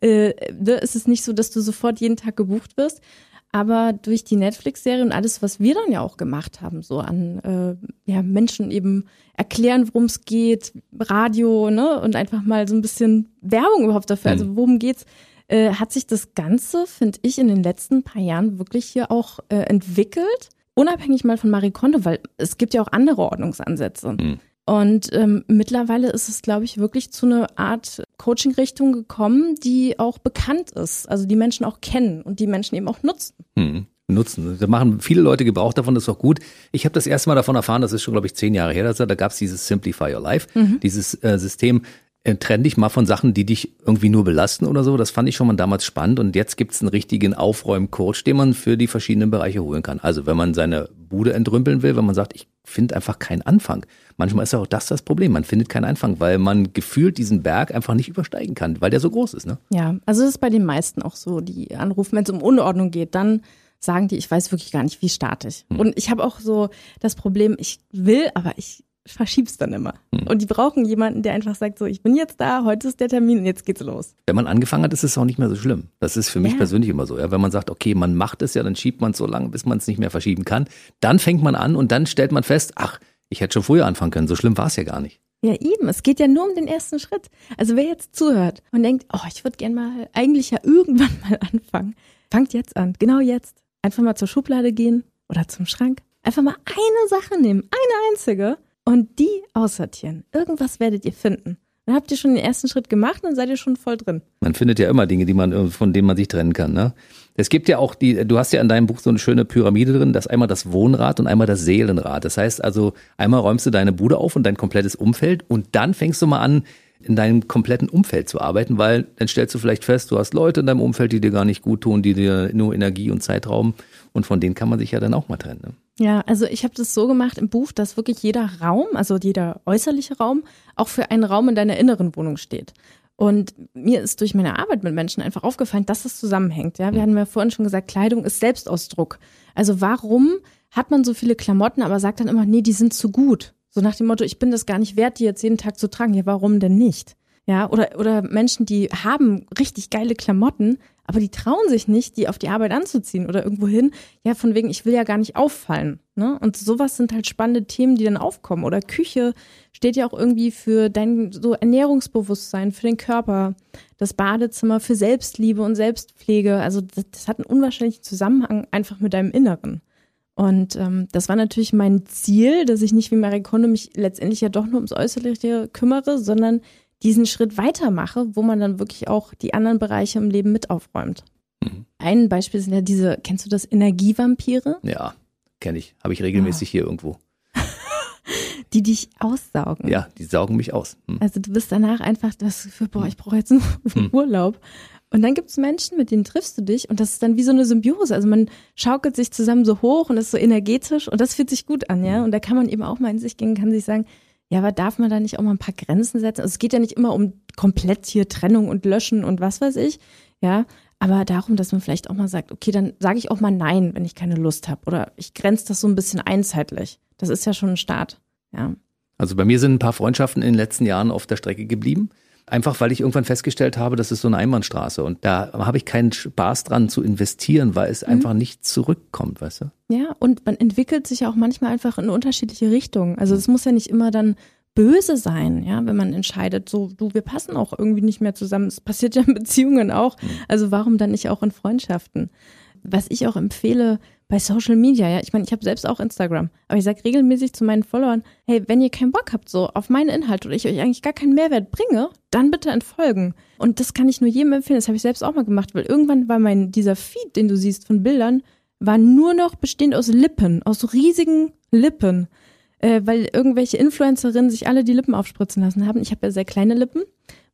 äh, ne, ist es nicht so, dass du sofort jeden Tag gebucht wirst. Aber durch die Netflix-Serie und alles, was wir dann ja auch gemacht haben, so an äh, ja, Menschen eben erklären, worum es geht, Radio, ne, und einfach mal so ein bisschen Werbung überhaupt dafür, also hm. worum geht's, äh, hat sich das Ganze, finde ich, in den letzten paar Jahren wirklich hier auch äh, entwickelt unabhängig mal von Marie Kondo, weil es gibt ja auch andere Ordnungsansätze. Mhm. Und ähm, mittlerweile ist es, glaube ich, wirklich zu einer Art Coaching-Richtung gekommen, die auch bekannt ist, also die Menschen auch kennen und die Menschen eben auch nutzen. Mhm nutzen. Da machen viele Leute Gebrauch davon, das ist auch gut. Ich habe das erste Mal davon erfahren, das ist schon, glaube ich, zehn Jahre her, da gab es dieses Simplify Your Life, mhm. dieses äh, System, trenn dich mal von Sachen, die dich irgendwie nur belasten oder so. Das fand ich schon mal damals spannend. Und jetzt gibt es einen richtigen Aufräumcoach, den man für die verschiedenen Bereiche holen kann. Also wenn man seine Bude entrümpeln will, wenn man sagt, ich finde einfach keinen Anfang. Manchmal ist auch das das Problem. Man findet keinen Anfang, weil man gefühlt diesen Berg einfach nicht übersteigen kann, weil der so groß ist. Ne? Ja, also das ist bei den meisten auch so. Die anrufen, wenn es um Unordnung geht, dann sagen die, ich weiß wirklich gar nicht, wie starte ich. Hm. Und ich habe auch so das Problem, ich will, aber ich verschieb's dann immer. Hm. Und die brauchen jemanden, der einfach sagt, so, ich bin jetzt da, heute ist der Termin und jetzt geht's los. Wenn man angefangen hat, ist es auch nicht mehr so schlimm. Das ist für mich ja. persönlich immer so. Ja? Wenn man sagt, okay, man macht es ja, dann schiebt man es so lange, bis man es nicht mehr verschieben kann. Dann fängt man an und dann stellt man fest, ach, ich hätte schon früher anfangen können. So schlimm war es ja gar nicht. Ja, eben. Es geht ja nur um den ersten Schritt. Also wer jetzt zuhört und denkt, oh, ich würde gern mal eigentlich ja irgendwann mal anfangen, fangt jetzt an. Genau jetzt. Einfach mal zur Schublade gehen oder zum Schrank. Einfach mal eine Sache nehmen, eine einzige und die aussortieren. Irgendwas werdet ihr finden. Dann habt ihr schon den ersten Schritt gemacht und seid ihr schon voll drin. Man findet ja immer Dinge, die man, von denen man sich trennen kann. Ne? Es gibt ja auch die, du hast ja in deinem Buch so eine schöne Pyramide drin, das einmal das Wohnrad und einmal das Seelenrad. Das heißt also, einmal räumst du deine Bude auf und dein komplettes Umfeld und dann fängst du mal an, in deinem kompletten Umfeld zu arbeiten, weil dann stellst du vielleicht fest, du hast Leute in deinem Umfeld, die dir gar nicht gut tun, die dir nur Energie und Zeit rauben und von denen kann man sich ja dann auch mal trennen. Ne? Ja, also ich habe das so gemacht im Buch, dass wirklich jeder Raum, also jeder äußerliche Raum, auch für einen Raum in deiner inneren Wohnung steht. Und mir ist durch meine Arbeit mit Menschen einfach aufgefallen, dass das zusammenhängt. Ja, wir hatten ja vorhin schon gesagt, Kleidung ist Selbstausdruck. Also warum hat man so viele Klamotten, aber sagt dann immer, nee, die sind zu gut. So nach dem Motto, ich bin das gar nicht wert, die jetzt jeden Tag zu tragen. Ja, warum denn nicht? Ja, oder, oder Menschen, die haben richtig geile Klamotten, aber die trauen sich nicht, die auf die Arbeit anzuziehen oder irgendwo hin. Ja, von wegen, ich will ja gar nicht auffallen. Ne? Und sowas sind halt spannende Themen, die dann aufkommen. Oder Küche steht ja auch irgendwie für dein so Ernährungsbewusstsein, für den Körper. Das Badezimmer für Selbstliebe und Selbstpflege. Also das, das hat einen unwahrscheinlichen Zusammenhang einfach mit deinem Inneren. Und ähm, das war natürlich mein Ziel, dass ich nicht wie Marie Kondo mich letztendlich ja doch nur ums Äußerliche kümmere, sondern diesen Schritt weitermache, wo man dann wirklich auch die anderen Bereiche im Leben mit aufräumt. Mhm. Ein Beispiel sind ja diese, kennst du das, Energievampire? Ja, kenne ich. Habe ich regelmäßig oh. hier irgendwo. die dich aussaugen. Ja, die saugen mich aus. Hm. Also du bist danach einfach das für, boah, ich brauche jetzt nur hm. Urlaub. Und dann gibt es Menschen, mit denen triffst du dich und das ist dann wie so eine Symbiose. Also man schaukelt sich zusammen so hoch und ist so energetisch und das fühlt sich gut an, ja. Hm. Und da kann man eben auch mal in sich gehen, kann sich sagen, ja, aber darf man da nicht auch mal ein paar Grenzen setzen? Also es geht ja nicht immer um komplett hier Trennung und Löschen und was weiß ich, ja, aber darum, dass man vielleicht auch mal sagt, okay, dann sage ich auch mal Nein, wenn ich keine Lust habe. Oder ich grenze das so ein bisschen einzeitlich. Das ist ja schon ein Start, ja. Also bei mir sind ein paar Freundschaften in den letzten Jahren auf der Strecke geblieben. Einfach weil ich irgendwann festgestellt habe, das ist so eine Einbahnstraße und da habe ich keinen Spaß dran zu investieren, weil es mhm. einfach nicht zurückkommt, weißt du? Ja, und man entwickelt sich ja auch manchmal einfach in unterschiedliche Richtungen. Also es muss ja nicht immer dann böse sein, ja, wenn man entscheidet, so, du, wir passen auch irgendwie nicht mehr zusammen. Es passiert ja in Beziehungen auch. Mhm. Also warum dann nicht auch in Freundschaften? Was ich auch empfehle, bei Social Media, ja, ich meine, ich habe selbst auch Instagram, aber ich sage regelmäßig zu meinen Followern, hey, wenn ihr keinen Bock habt so auf meine Inhalte oder ich euch eigentlich gar keinen Mehrwert bringe, dann bitte entfolgen. Und das kann ich nur jedem empfehlen, das habe ich selbst auch mal gemacht, weil irgendwann war mein, dieser Feed, den du siehst von Bildern, war nur noch bestehend aus Lippen, aus riesigen Lippen, äh, weil irgendwelche Influencerinnen sich alle die Lippen aufspritzen lassen haben. Ich habe ja sehr kleine Lippen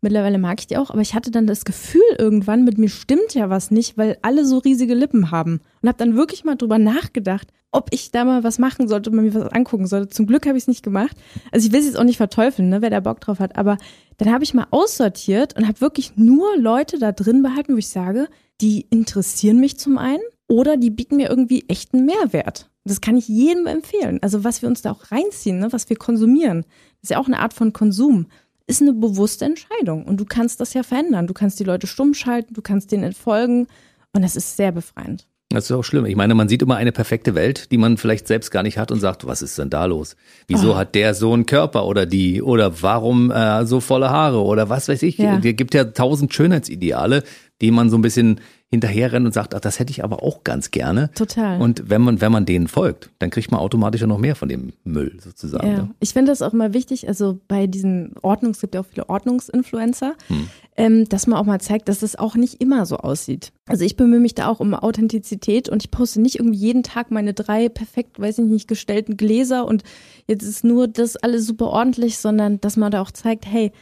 Mittlerweile mag ich die auch, aber ich hatte dann das Gefühl irgendwann, mit mir stimmt ja was nicht, weil alle so riesige Lippen haben. Und habe dann wirklich mal drüber nachgedacht, ob ich da mal was machen sollte, ob man mir was angucken sollte. Zum Glück habe ich es nicht gemacht. Also ich will es jetzt auch nicht verteufeln, ne, wer da Bock drauf hat. Aber dann habe ich mal aussortiert und habe wirklich nur Leute da drin behalten, wo ich sage, die interessieren mich zum einen oder die bieten mir irgendwie echten Mehrwert. Das kann ich jedem empfehlen. Also was wir uns da auch reinziehen, ne, was wir konsumieren, ist ja auch eine Art von Konsum ist eine bewusste Entscheidung. Und du kannst das ja verändern. Du kannst die Leute stumm schalten, du kannst denen entfolgen. Und das ist sehr befreiend. Das ist auch schlimm. Ich meine, man sieht immer eine perfekte Welt, die man vielleicht selbst gar nicht hat und sagt, was ist denn da los? Wieso oh. hat der so einen Körper oder die? Oder warum äh, so volle Haare? Oder was weiß ich? Ja. Es gibt ja tausend Schönheitsideale, die man so ein bisschen hinterherrennt und sagt, ach, das hätte ich aber auch ganz gerne. Total. Und wenn man, wenn man denen folgt, dann kriegt man automatisch noch mehr von dem Müll sozusagen. Ja. Ne? Ich finde das auch immer wichtig, also bei diesen Ordnungs, es gibt ja auch viele Ordnungsinfluencer, hm. ähm, dass man auch mal zeigt, dass es auch nicht immer so aussieht. Also ich bemühe mich da auch um Authentizität und ich poste nicht irgendwie jeden Tag meine drei perfekt, weiß ich nicht, gestellten Gläser und jetzt ist nur das alles super ordentlich, sondern dass man da auch zeigt, hey,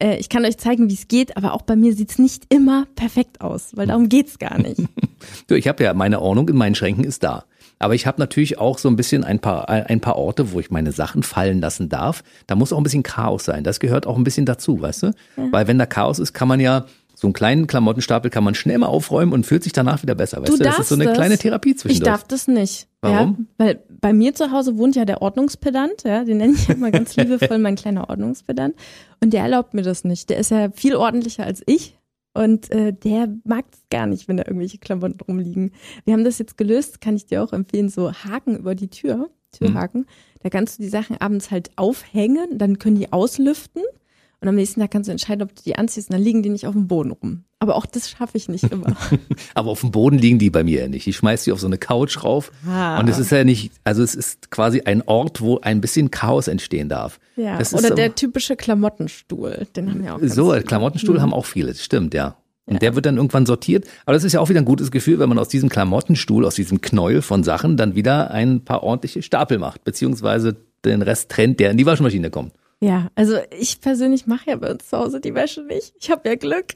äh, ich kann euch zeigen, wie es geht, aber auch bei mir sieht es nicht immer perfekt aus, weil darum geht es gar nicht. du, ich habe ja meine Ordnung in meinen Schränken ist da. Aber ich habe natürlich auch so ein bisschen ein paar, ein paar Orte, wo ich meine Sachen fallen lassen darf. Da muss auch ein bisschen Chaos sein. Das gehört auch ein bisschen dazu, weißt du? Ja. Weil wenn da Chaos ist, kann man ja so einen kleinen Klamottenstapel kann man schnell mal aufräumen und fühlt sich danach wieder besser. Weißt Du du, das ist so eine darfst kleine das. Therapie Ich zwischendurch. darf das nicht. Warum? Ja, weil bei mir zu Hause wohnt ja der Ordnungspedant, ja, den nenne ich immer ganz liebevoll mein kleiner Ordnungspedant. Und der erlaubt mir das nicht. Der ist ja viel ordentlicher als ich. Und äh, der mag es gar nicht, wenn da irgendwelche Klamotten rumliegen. Wir haben das jetzt gelöst, kann ich dir auch empfehlen, so Haken über die Tür, Türhaken. Da kannst du die Sachen abends halt aufhängen, dann können die auslüften. Und am nächsten Tag kannst du entscheiden, ob du die anziehst und dann liegen die nicht auf dem Boden rum. Aber auch das schaffe ich nicht immer. Aber auf dem Boden liegen die bei mir ja nicht. Ich schmeiß die auf so eine Couch rauf. Ah. Und es ist ja nicht, also es ist quasi ein Ort, wo ein bisschen Chaos entstehen darf. Ja, Das ist oder so- der typische Klamottenstuhl, den haben wir auch. So. Klamottenstuhl haben auch viele, das stimmt, ja. Und der wird dann irgendwann sortiert. Aber das ist ja auch wieder ein gutes Gefühl, wenn man aus diesem Klamottenstuhl, aus diesem Knäuel von Sachen dann wieder ein paar ordentliche Stapel macht, beziehungsweise den Rest trennt, der in die Waschmaschine kommt. Ja, also ich persönlich mache ja bei uns zu Hause die Wäsche nicht. Ich habe ja Glück.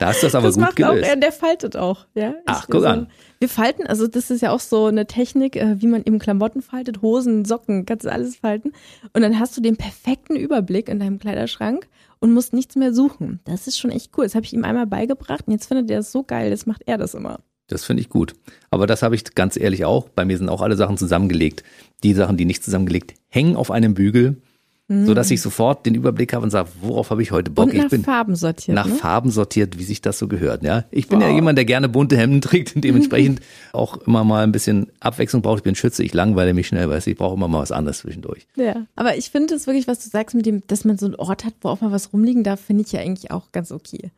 Da ist das aber das gut macht auch gelöst. er, der faltet auch. Ja, Ach, Ich- guck so, an. Wir falten, also das ist ja auch so eine Technik, äh, wie man eben Klamotten faltet, Hosen, Socken, kannst du alles falten. Und dann hast du den perfekten Überblick in deinem Kleiderschrank und musst nichts mehr suchen. Das ist schon echt cool. Das habe ich ihm einmal beigebracht und jetzt findet er das so geil, jetzt macht er das immer. Das finde ich gut. Aber das habe ich ganz ehrlich auch. Bei mir sind auch alle Sachen zusammengelegt. Die Sachen, die nicht zusammengelegt, hängen auf einem Bügel, so dass ich sofort den Überblick habe und sage, worauf habe ich heute Bock? Und nach ich bin Farben sortiert. nach ne? Farben sortiert, wie sich das so gehört. Ja, ich bin ja Wow. jemand, der gerne bunte Hemden trägt und dementsprechend auch immer mal ein bisschen Abwechslung braucht. Ich bin Schütze, ich langweile mich schnell, weißt du, ich brauche immer mal was anderes zwischendurch. Ja, aber ich finde es wirklich, was du sagst mit dem, dass man so einen Ort hat, wo auch mal was rumliegen darf, finde ich ja eigentlich auch ganz okay.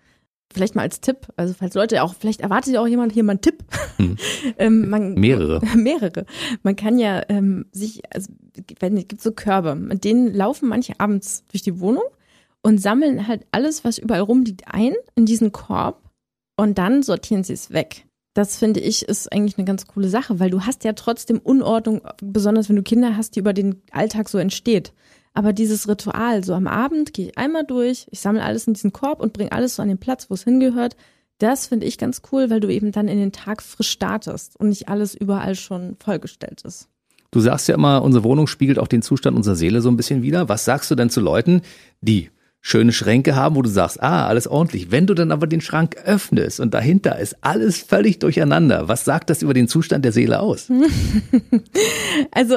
Vielleicht mal als Tipp, also falls Leute auch, vielleicht erwartet ja auch jemand hier mal einen Tipp. ähm, man, Mehrere. mehrere. Man kann ja ähm, sich, also wenn es gibt so Körbe, mit denen laufen manche abends durch die Wohnung und sammeln halt alles, was überall rumliegt, ein in diesen Korb und dann sortieren sie es weg. Das finde ich ist eigentlich eine ganz coole Sache, weil du hast ja trotzdem Unordnung, besonders wenn du Kinder hast, die über den Alltag so entsteht. Aber dieses Ritual, so am Abend gehe ich einmal durch, ich sammle alles in diesen Korb und bringe alles so an den Platz, wo es hingehört. Das finde ich ganz cool, weil du eben dann in den Tag frisch startest und nicht alles überall schon vollgestellt ist. Du sagst ja immer, unsere Wohnung spiegelt auch den Zustand unserer Seele so ein bisschen wider. Was sagst du denn zu Leuten, die schöne Schränke haben, wo du sagst, ah, alles ordentlich. Wenn du dann aber den Schrank öffnest und dahinter ist alles völlig durcheinander, was sagt das über den Zustand der Seele aus? Also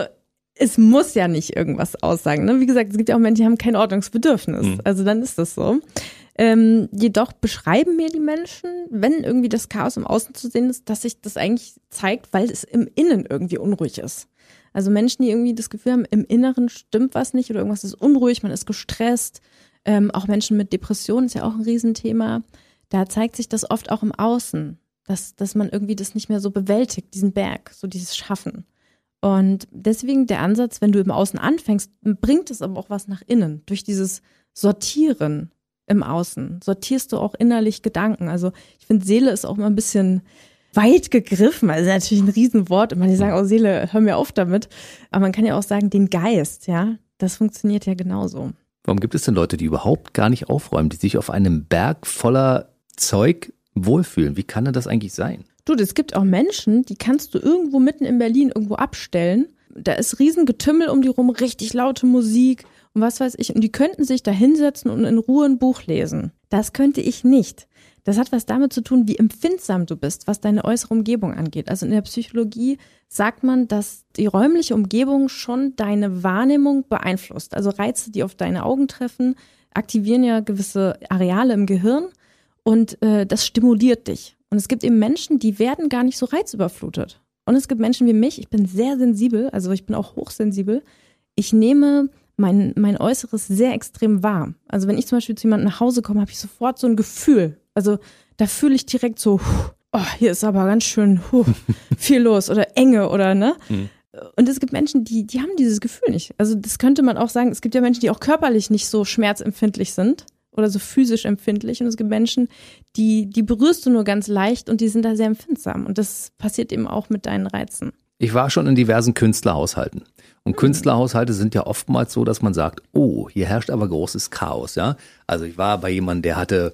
es muss ja nicht irgendwas aussagen. Ne? Wie gesagt, es gibt ja auch Menschen, die haben kein Ordnungsbedürfnis. Mhm. Also dann ist das so. Ähm, jedoch beschreiben mir die Menschen, wenn irgendwie das Chaos im Außen zu sehen ist, dass sich das eigentlich zeigt, weil es im Innen irgendwie unruhig ist. Also Menschen, die irgendwie das Gefühl haben, im Inneren stimmt was nicht oder irgendwas ist unruhig, man ist gestresst. Ähm, auch Menschen mit Depressionen ist ja auch ein Riesenthema. Da zeigt sich das oft auch im Außen, dass, dass man irgendwie das nicht mehr so bewältigt, diesen Berg, so dieses Schaffen. Und deswegen der Ansatz, wenn du im Außen anfängst, bringt es aber auch was nach innen. Durch dieses Sortieren im Außen sortierst du auch innerlich Gedanken. Also ich finde, Seele ist auch mal ein bisschen weit gegriffen. Also natürlich ein Riesenwort. Immer die sagen, oh Seele, hör mir auf damit. Aber man kann ja auch sagen, den Geist, ja, das funktioniert ja genauso. Warum gibt es denn Leute, die überhaupt gar nicht aufräumen, die sich auf einem Berg voller Zeug wohlfühlen? Wie kann denn das eigentlich sein? Du, es gibt auch Menschen, die kannst du irgendwo mitten in Berlin irgendwo abstellen. Da ist Riesengetümmel um die rum, richtig laute Musik und was weiß ich. Und die könnten sich da hinsetzen und in Ruhe ein Buch lesen. Das könnte ich nicht. Das hat was damit zu tun, wie empfindsam du bist, was deine äußere Umgebung angeht. Also in der Psychologie sagt man, dass die räumliche Umgebung schon deine Wahrnehmung beeinflusst. Also Reize, die auf deine Augen treffen, aktivieren ja gewisse Areale im Gehirn und äh, das stimuliert dich. Und es gibt eben Menschen, die werden gar nicht so reizüberflutet. Und es gibt Menschen wie mich, ich bin sehr sensibel, also ich bin auch hochsensibel. Ich nehme mein, mein Äußeres sehr extrem wahr. Also wenn ich zum Beispiel zu jemandem nach Hause komme, habe ich sofort so ein Gefühl. Also da fühle ich direkt so, oh, hier ist aber ganz schön huh, viel los oder Enge oder ne? Und es gibt Menschen, die, die haben dieses Gefühl nicht. Also das könnte man auch sagen, es gibt ja Menschen, die auch körperlich nicht so schmerzempfindlich sind oder so physisch empfindlich. Und es gibt Menschen, die, die berührst du nur ganz leicht und die sind da sehr empfindsam. Und das passiert eben auch mit deinen Reizen. Ich war schon in diversen Künstlerhaushalten. Und Künstlerhaushalte sind ja oftmals so, dass man sagt, oh, hier herrscht aber großes Chaos, ja. Also ich war bei jemandem, der hatte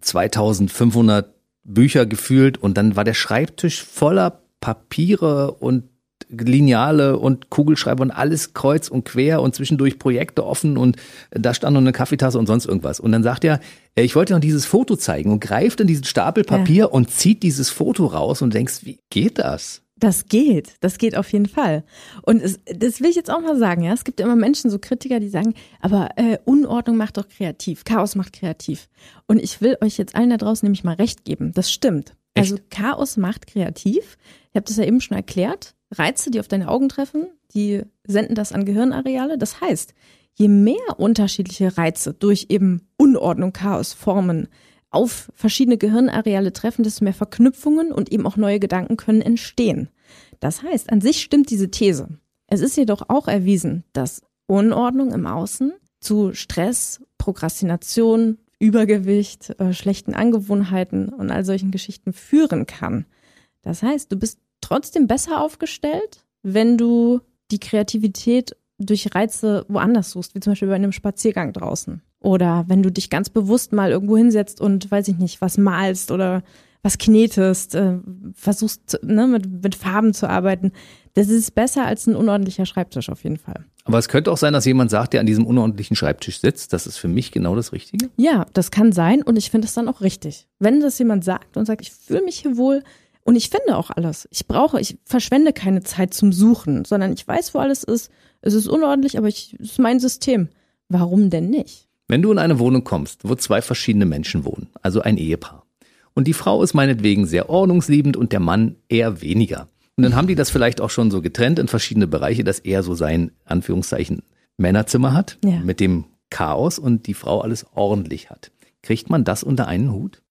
2500 Bücher gefühlt und dann war der Schreibtisch voller Papiere und Lineale und Kugelschreiber und alles kreuz und quer und zwischendurch Projekte offen und da stand noch eine Kaffeetasse und sonst irgendwas. Und dann sagt er, äh, ich wollte noch dieses Foto zeigen und greift in diesen Stapel Papier ja. und zieht dieses Foto raus und denkst, wie geht das? Das geht, das geht auf jeden Fall. Und es, das will ich jetzt auch mal sagen, ja. Es gibt immer Menschen, so Kritiker, die sagen, aber äh, Unordnung macht doch kreativ, Chaos macht kreativ. Und ich will euch jetzt allen da draußen nämlich mal recht geben. Das stimmt. Echt? Also Chaos macht kreativ. Ich habe das ja eben schon erklärt. Reize, die auf deine Augen treffen, die senden das an Gehirnareale. Das heißt, je mehr unterschiedliche Reize durch eben Unordnung, Chaos, Formen, auf verschiedene Gehirnareale treffen, desto mehr Verknüpfungen und eben auch neue Gedanken können entstehen. Das heißt, an sich stimmt diese These. Es ist jedoch auch erwiesen, dass Unordnung im Außen zu Stress, Prokrastination, Übergewicht, äh, schlechten Angewohnheiten und all solchen Geschichten führen kann. Das heißt, du bist trotzdem besser aufgestellt, wenn du die Kreativität durch Reize woanders suchst, wie zum Beispiel bei einem Spaziergang draußen. Oder wenn du dich ganz bewusst mal irgendwo hinsetzt und, weiß ich nicht, was malst oder was knetest, äh, versuchst ne, mit, mit Farben zu arbeiten. Das ist besser als ein unordentlicher Schreibtisch auf jeden Fall. Aber es könnte auch sein, dass jemand sagt, der an diesem unordentlichen Schreibtisch sitzt, das ist für mich genau das Richtige. Ja, das kann sein und ich finde es dann auch richtig. Wenn das jemand sagt und sagt, ich fühle mich hier wohl und ich finde auch alles. Ich brauche, ich verschwende keine Zeit zum Suchen, sondern ich weiß, wo alles ist. Es ist unordentlich, aber ich, es ist mein System. Warum denn nicht? Wenn du in eine Wohnung kommst, wo zwei verschiedene Menschen wohnen, also ein Ehepaar, und die Frau ist meinetwegen sehr ordnungsliebend und der Mann eher weniger. Und dann haben die das vielleicht auch schon so getrennt in verschiedene Bereiche, dass er so sein, Anführungszeichen, Männerzimmer hat, ja. mit dem Chaos und die Frau alles ordentlich hat. Kriegt man das unter einen Hut?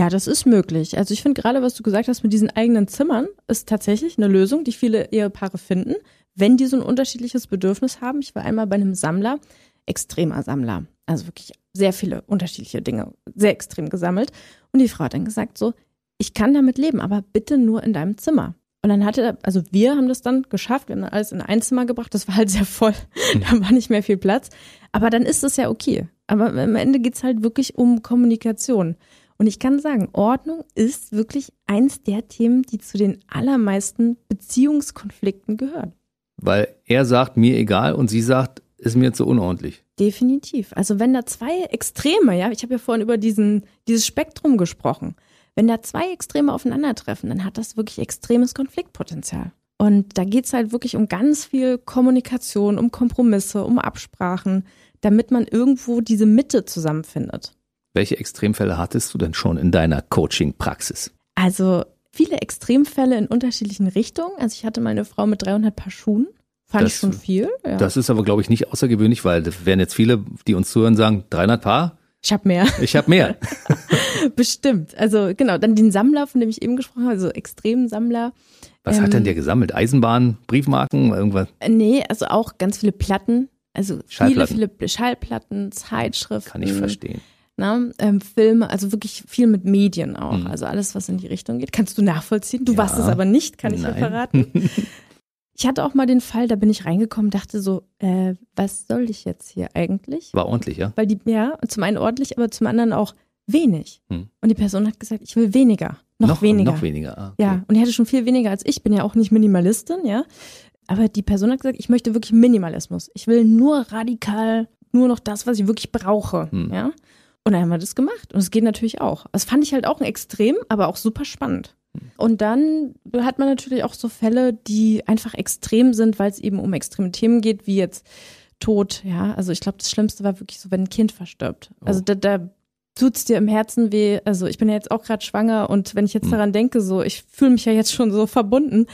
Ja, das ist möglich. Also ich finde gerade, was du gesagt hast mit diesen eigenen Zimmern, ist tatsächlich eine Lösung, die viele Ehepaare finden, wenn die so ein unterschiedliches Bedürfnis haben. Ich war einmal bei einem Sammler, extremer Sammler. Also wirklich sehr viele unterschiedliche Dinge, sehr extrem gesammelt. Und die Frau hat dann gesagt so, ich kann damit leben, aber bitte nur in deinem Zimmer. Und dann hatte, also wir haben das dann geschafft, wir haben alles in ein Zimmer gebracht, das war halt sehr voll, mhm. da war nicht mehr viel Platz. Aber dann ist es ja okay. Aber am Ende geht's halt wirklich um Kommunikation. Und ich kann sagen, Ordnung ist wirklich eins der Themen, die zu den allermeisten Beziehungskonflikten gehören. Weil er sagt, mir egal und sie sagt, ist mir zu unordentlich. Definitiv. Also wenn da zwei Extreme, ja, ich habe ja vorhin über diesen, dieses Spektrum gesprochen, wenn da zwei Extreme aufeinandertreffen, dann hat das wirklich extremes Konfliktpotenzial. Und da geht's halt wirklich um ganz viel Kommunikation, um Kompromisse, um Absprachen, damit man irgendwo diese Mitte zusammenfindet. Welche Extremfälle hattest du denn schon in deiner Coaching-Praxis? Also viele Extremfälle in unterschiedlichen Richtungen. Also ich hatte mal eine Frau mit 300 Paar Schuhen. Fand das, ich schon viel. Ja. Das ist aber, glaube ich, nicht außergewöhnlich, weil das werden jetzt viele, die uns zuhören, sagen, 300 Paar? Ich habe mehr. Ich habe mehr. Bestimmt. Also genau, dann den Sammler, von dem ich eben gesprochen habe, also extremen Sammler. Was ähm, hat denn der gesammelt? Eisenbahn, Briefmarken, irgendwas? Nee, also auch ganz viele Platten. Also viele, viele Schallplatten, Zeitschriften. Kann ich verstehen. Na, ähm, Filme, also wirklich viel mit Medien auch. Mhm. Also alles, was in die Richtung geht. Kannst du nachvollziehen? Du ja. warst es aber nicht, kann ich Nein. dir verraten. Ich hatte auch mal den Fall, da bin ich reingekommen, dachte so, äh, was soll ich jetzt hier eigentlich? War ordentlich, ja? Weil die, ja, zum einen ordentlich, aber zum anderen auch wenig. Hm. Und die Person hat gesagt, ich will weniger. Noch, noch weniger. Noch weniger. Ah, okay. Ja, und die hatte schon viel weniger als ich. Bin ja auch nicht Minimalistin, ja. Aber die Person hat gesagt, ich möchte wirklich Minimalismus. Ich will nur radikal, nur noch das, was ich wirklich brauche, hm. ja. Und dann haben wir das gemacht. Und es geht natürlich auch. Das fand ich halt auch ein Extrem, aber auch super spannend. Und dann hat man natürlich auch so Fälle, die einfach extrem sind, weil es eben um extreme Themen geht, wie jetzt Tod. Ja, also ich glaube, das Schlimmste war wirklich so, wenn ein Kind verstirbt. Oh. Also da, da tut es dir im Herzen weh. Also ich bin ja jetzt auch gerade schwanger und wenn ich jetzt hm. daran denke, so, ich fühle mich ja jetzt schon so verbunden.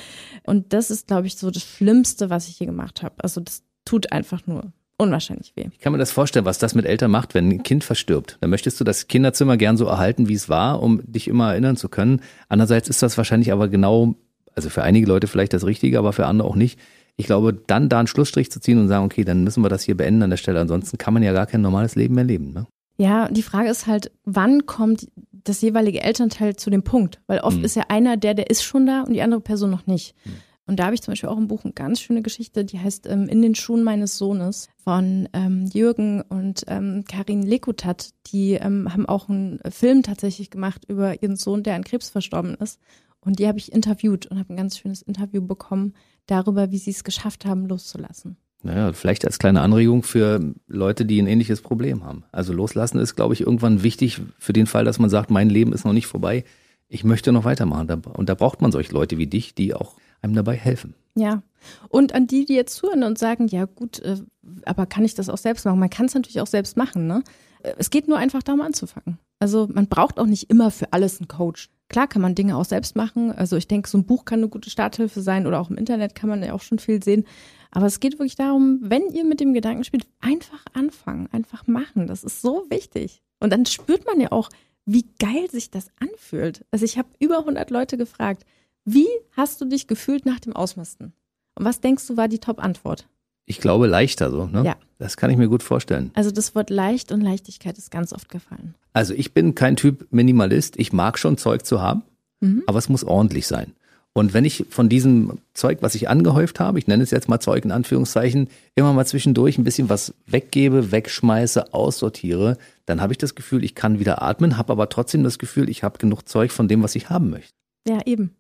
Und das ist, glaube ich, so das Schlimmste, was ich je gemacht habe. Also das tut einfach nur unwahrscheinlich weh. Ich kann mir das vorstellen, was das mit Eltern macht, wenn ein Kind verstirbt. Dann möchtest du das Kinderzimmer gern so erhalten, wie es war, um dich immer erinnern zu können. Andererseits ist das wahrscheinlich aber genau, also für einige Leute vielleicht das Richtige, aber für andere auch nicht. Ich glaube, dann da einen Schlussstrich zu ziehen und sagen, okay, dann müssen wir das hier beenden an der Stelle. Ansonsten kann man ja gar kein normales Leben mehr leben. Ne? Ja, die Frage ist halt, wann kommt das jeweilige Elternteil zu dem Punkt? Weil oft hm. ist ja einer der, der ist schon da und die andere Person noch nicht. Hm. Und da habe ich zum Beispiel auch im Buch eine ganz schöne Geschichte, die heißt ähm, In den Schuhen meines Sohnes von ähm, Jürgen und ähm, Karin Lekutat. Die ähm, haben auch einen Film tatsächlich gemacht über ihren Sohn, der an Krebs verstorben ist. Und die habe ich interviewt und habe ein ganz schönes Interview bekommen. darüber, wie sie es geschafft haben, loszulassen. Naja, vielleicht als kleine Anregung für Leute, die ein ähnliches Problem haben. Also loslassen ist, glaube ich, irgendwann wichtig für den Fall, dass man sagt, mein Leben ist noch nicht vorbei. Ich möchte noch weitermachen. Und da braucht man solche Leute wie dich, die auch einem dabei helfen. Ja. Und an die, die jetzt zuhören und sagen, ja gut, äh, aber kann ich das auch selbst machen? Man kann es natürlich auch selbst machen, ne? Äh, es geht nur einfach darum anzufangen. Also man braucht auch nicht immer für alles einen Coach. Klar kann man Dinge auch selbst machen. Also ich denke, so ein Buch kann eine gute Starthilfe sein oder auch im Internet kann man ja auch schon viel sehen. Aber es geht wirklich darum, wenn ihr mit dem Gedanken spielt, einfach anfangen, einfach machen. Das ist so wichtig. Und dann spürt man ja auch, wie geil sich das anfühlt. Also ich habe über 100 Leute gefragt, wie hast du dich gefühlt nach dem Ausmisten? Und was denkst du war die Top-Antwort? Ich glaube leichter so, ne? Ja. Das kann ich mir gut vorstellen. Also das Wort leicht und Leichtigkeit ist ganz oft gefallen. Also ich bin kein Typ Minimalist. Ich mag schon Zeug zu haben, mhm. aber es muss ordentlich sein. Und wenn ich von diesem Zeug, was ich angehäuft habe, ich nenne es jetzt mal Zeug in Anführungszeichen, immer mal zwischendurch ein bisschen was weggebe, wegschmeiße, aussortiere, dann habe ich das Gefühl, ich kann wieder atmen, habe aber trotzdem das Gefühl, ich habe genug Zeug von dem, was ich haben möchte. Ja, eben.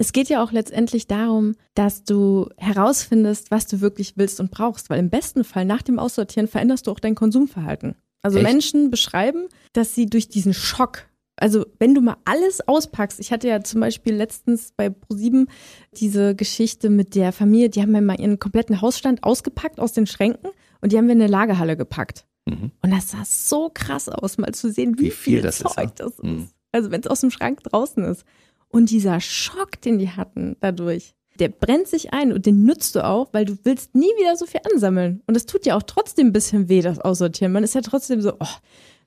Es geht ja auch letztendlich darum, dass du herausfindest, was du wirklich willst und brauchst, weil im besten Fall nach dem Aussortieren veränderst du auch dein Konsumverhalten. Also Echt? Menschen beschreiben, dass sie durch diesen Schock, also wenn du mal alles auspackst, ich hatte ja zum Beispiel letztens bei ProSieben diese Geschichte mit der Familie, die haben mir mal ihren kompletten Hausstand ausgepackt aus den Schränken und die haben wir in eine Lagerhalle gepackt. Mhm. Und das sah so krass aus, mal zu sehen, wie, wie viel, viel, das Zeug ist, das ist. Mhm. Also wenn es aus dem Schrank draußen ist. Und dieser Schock, den die hatten dadurch, der brennt sich ein und den nutzt du auch, weil du willst nie wieder so viel ansammeln. Und es tut ja auch trotzdem ein bisschen weh, das Aussortieren. Man ist ja trotzdem so, oh,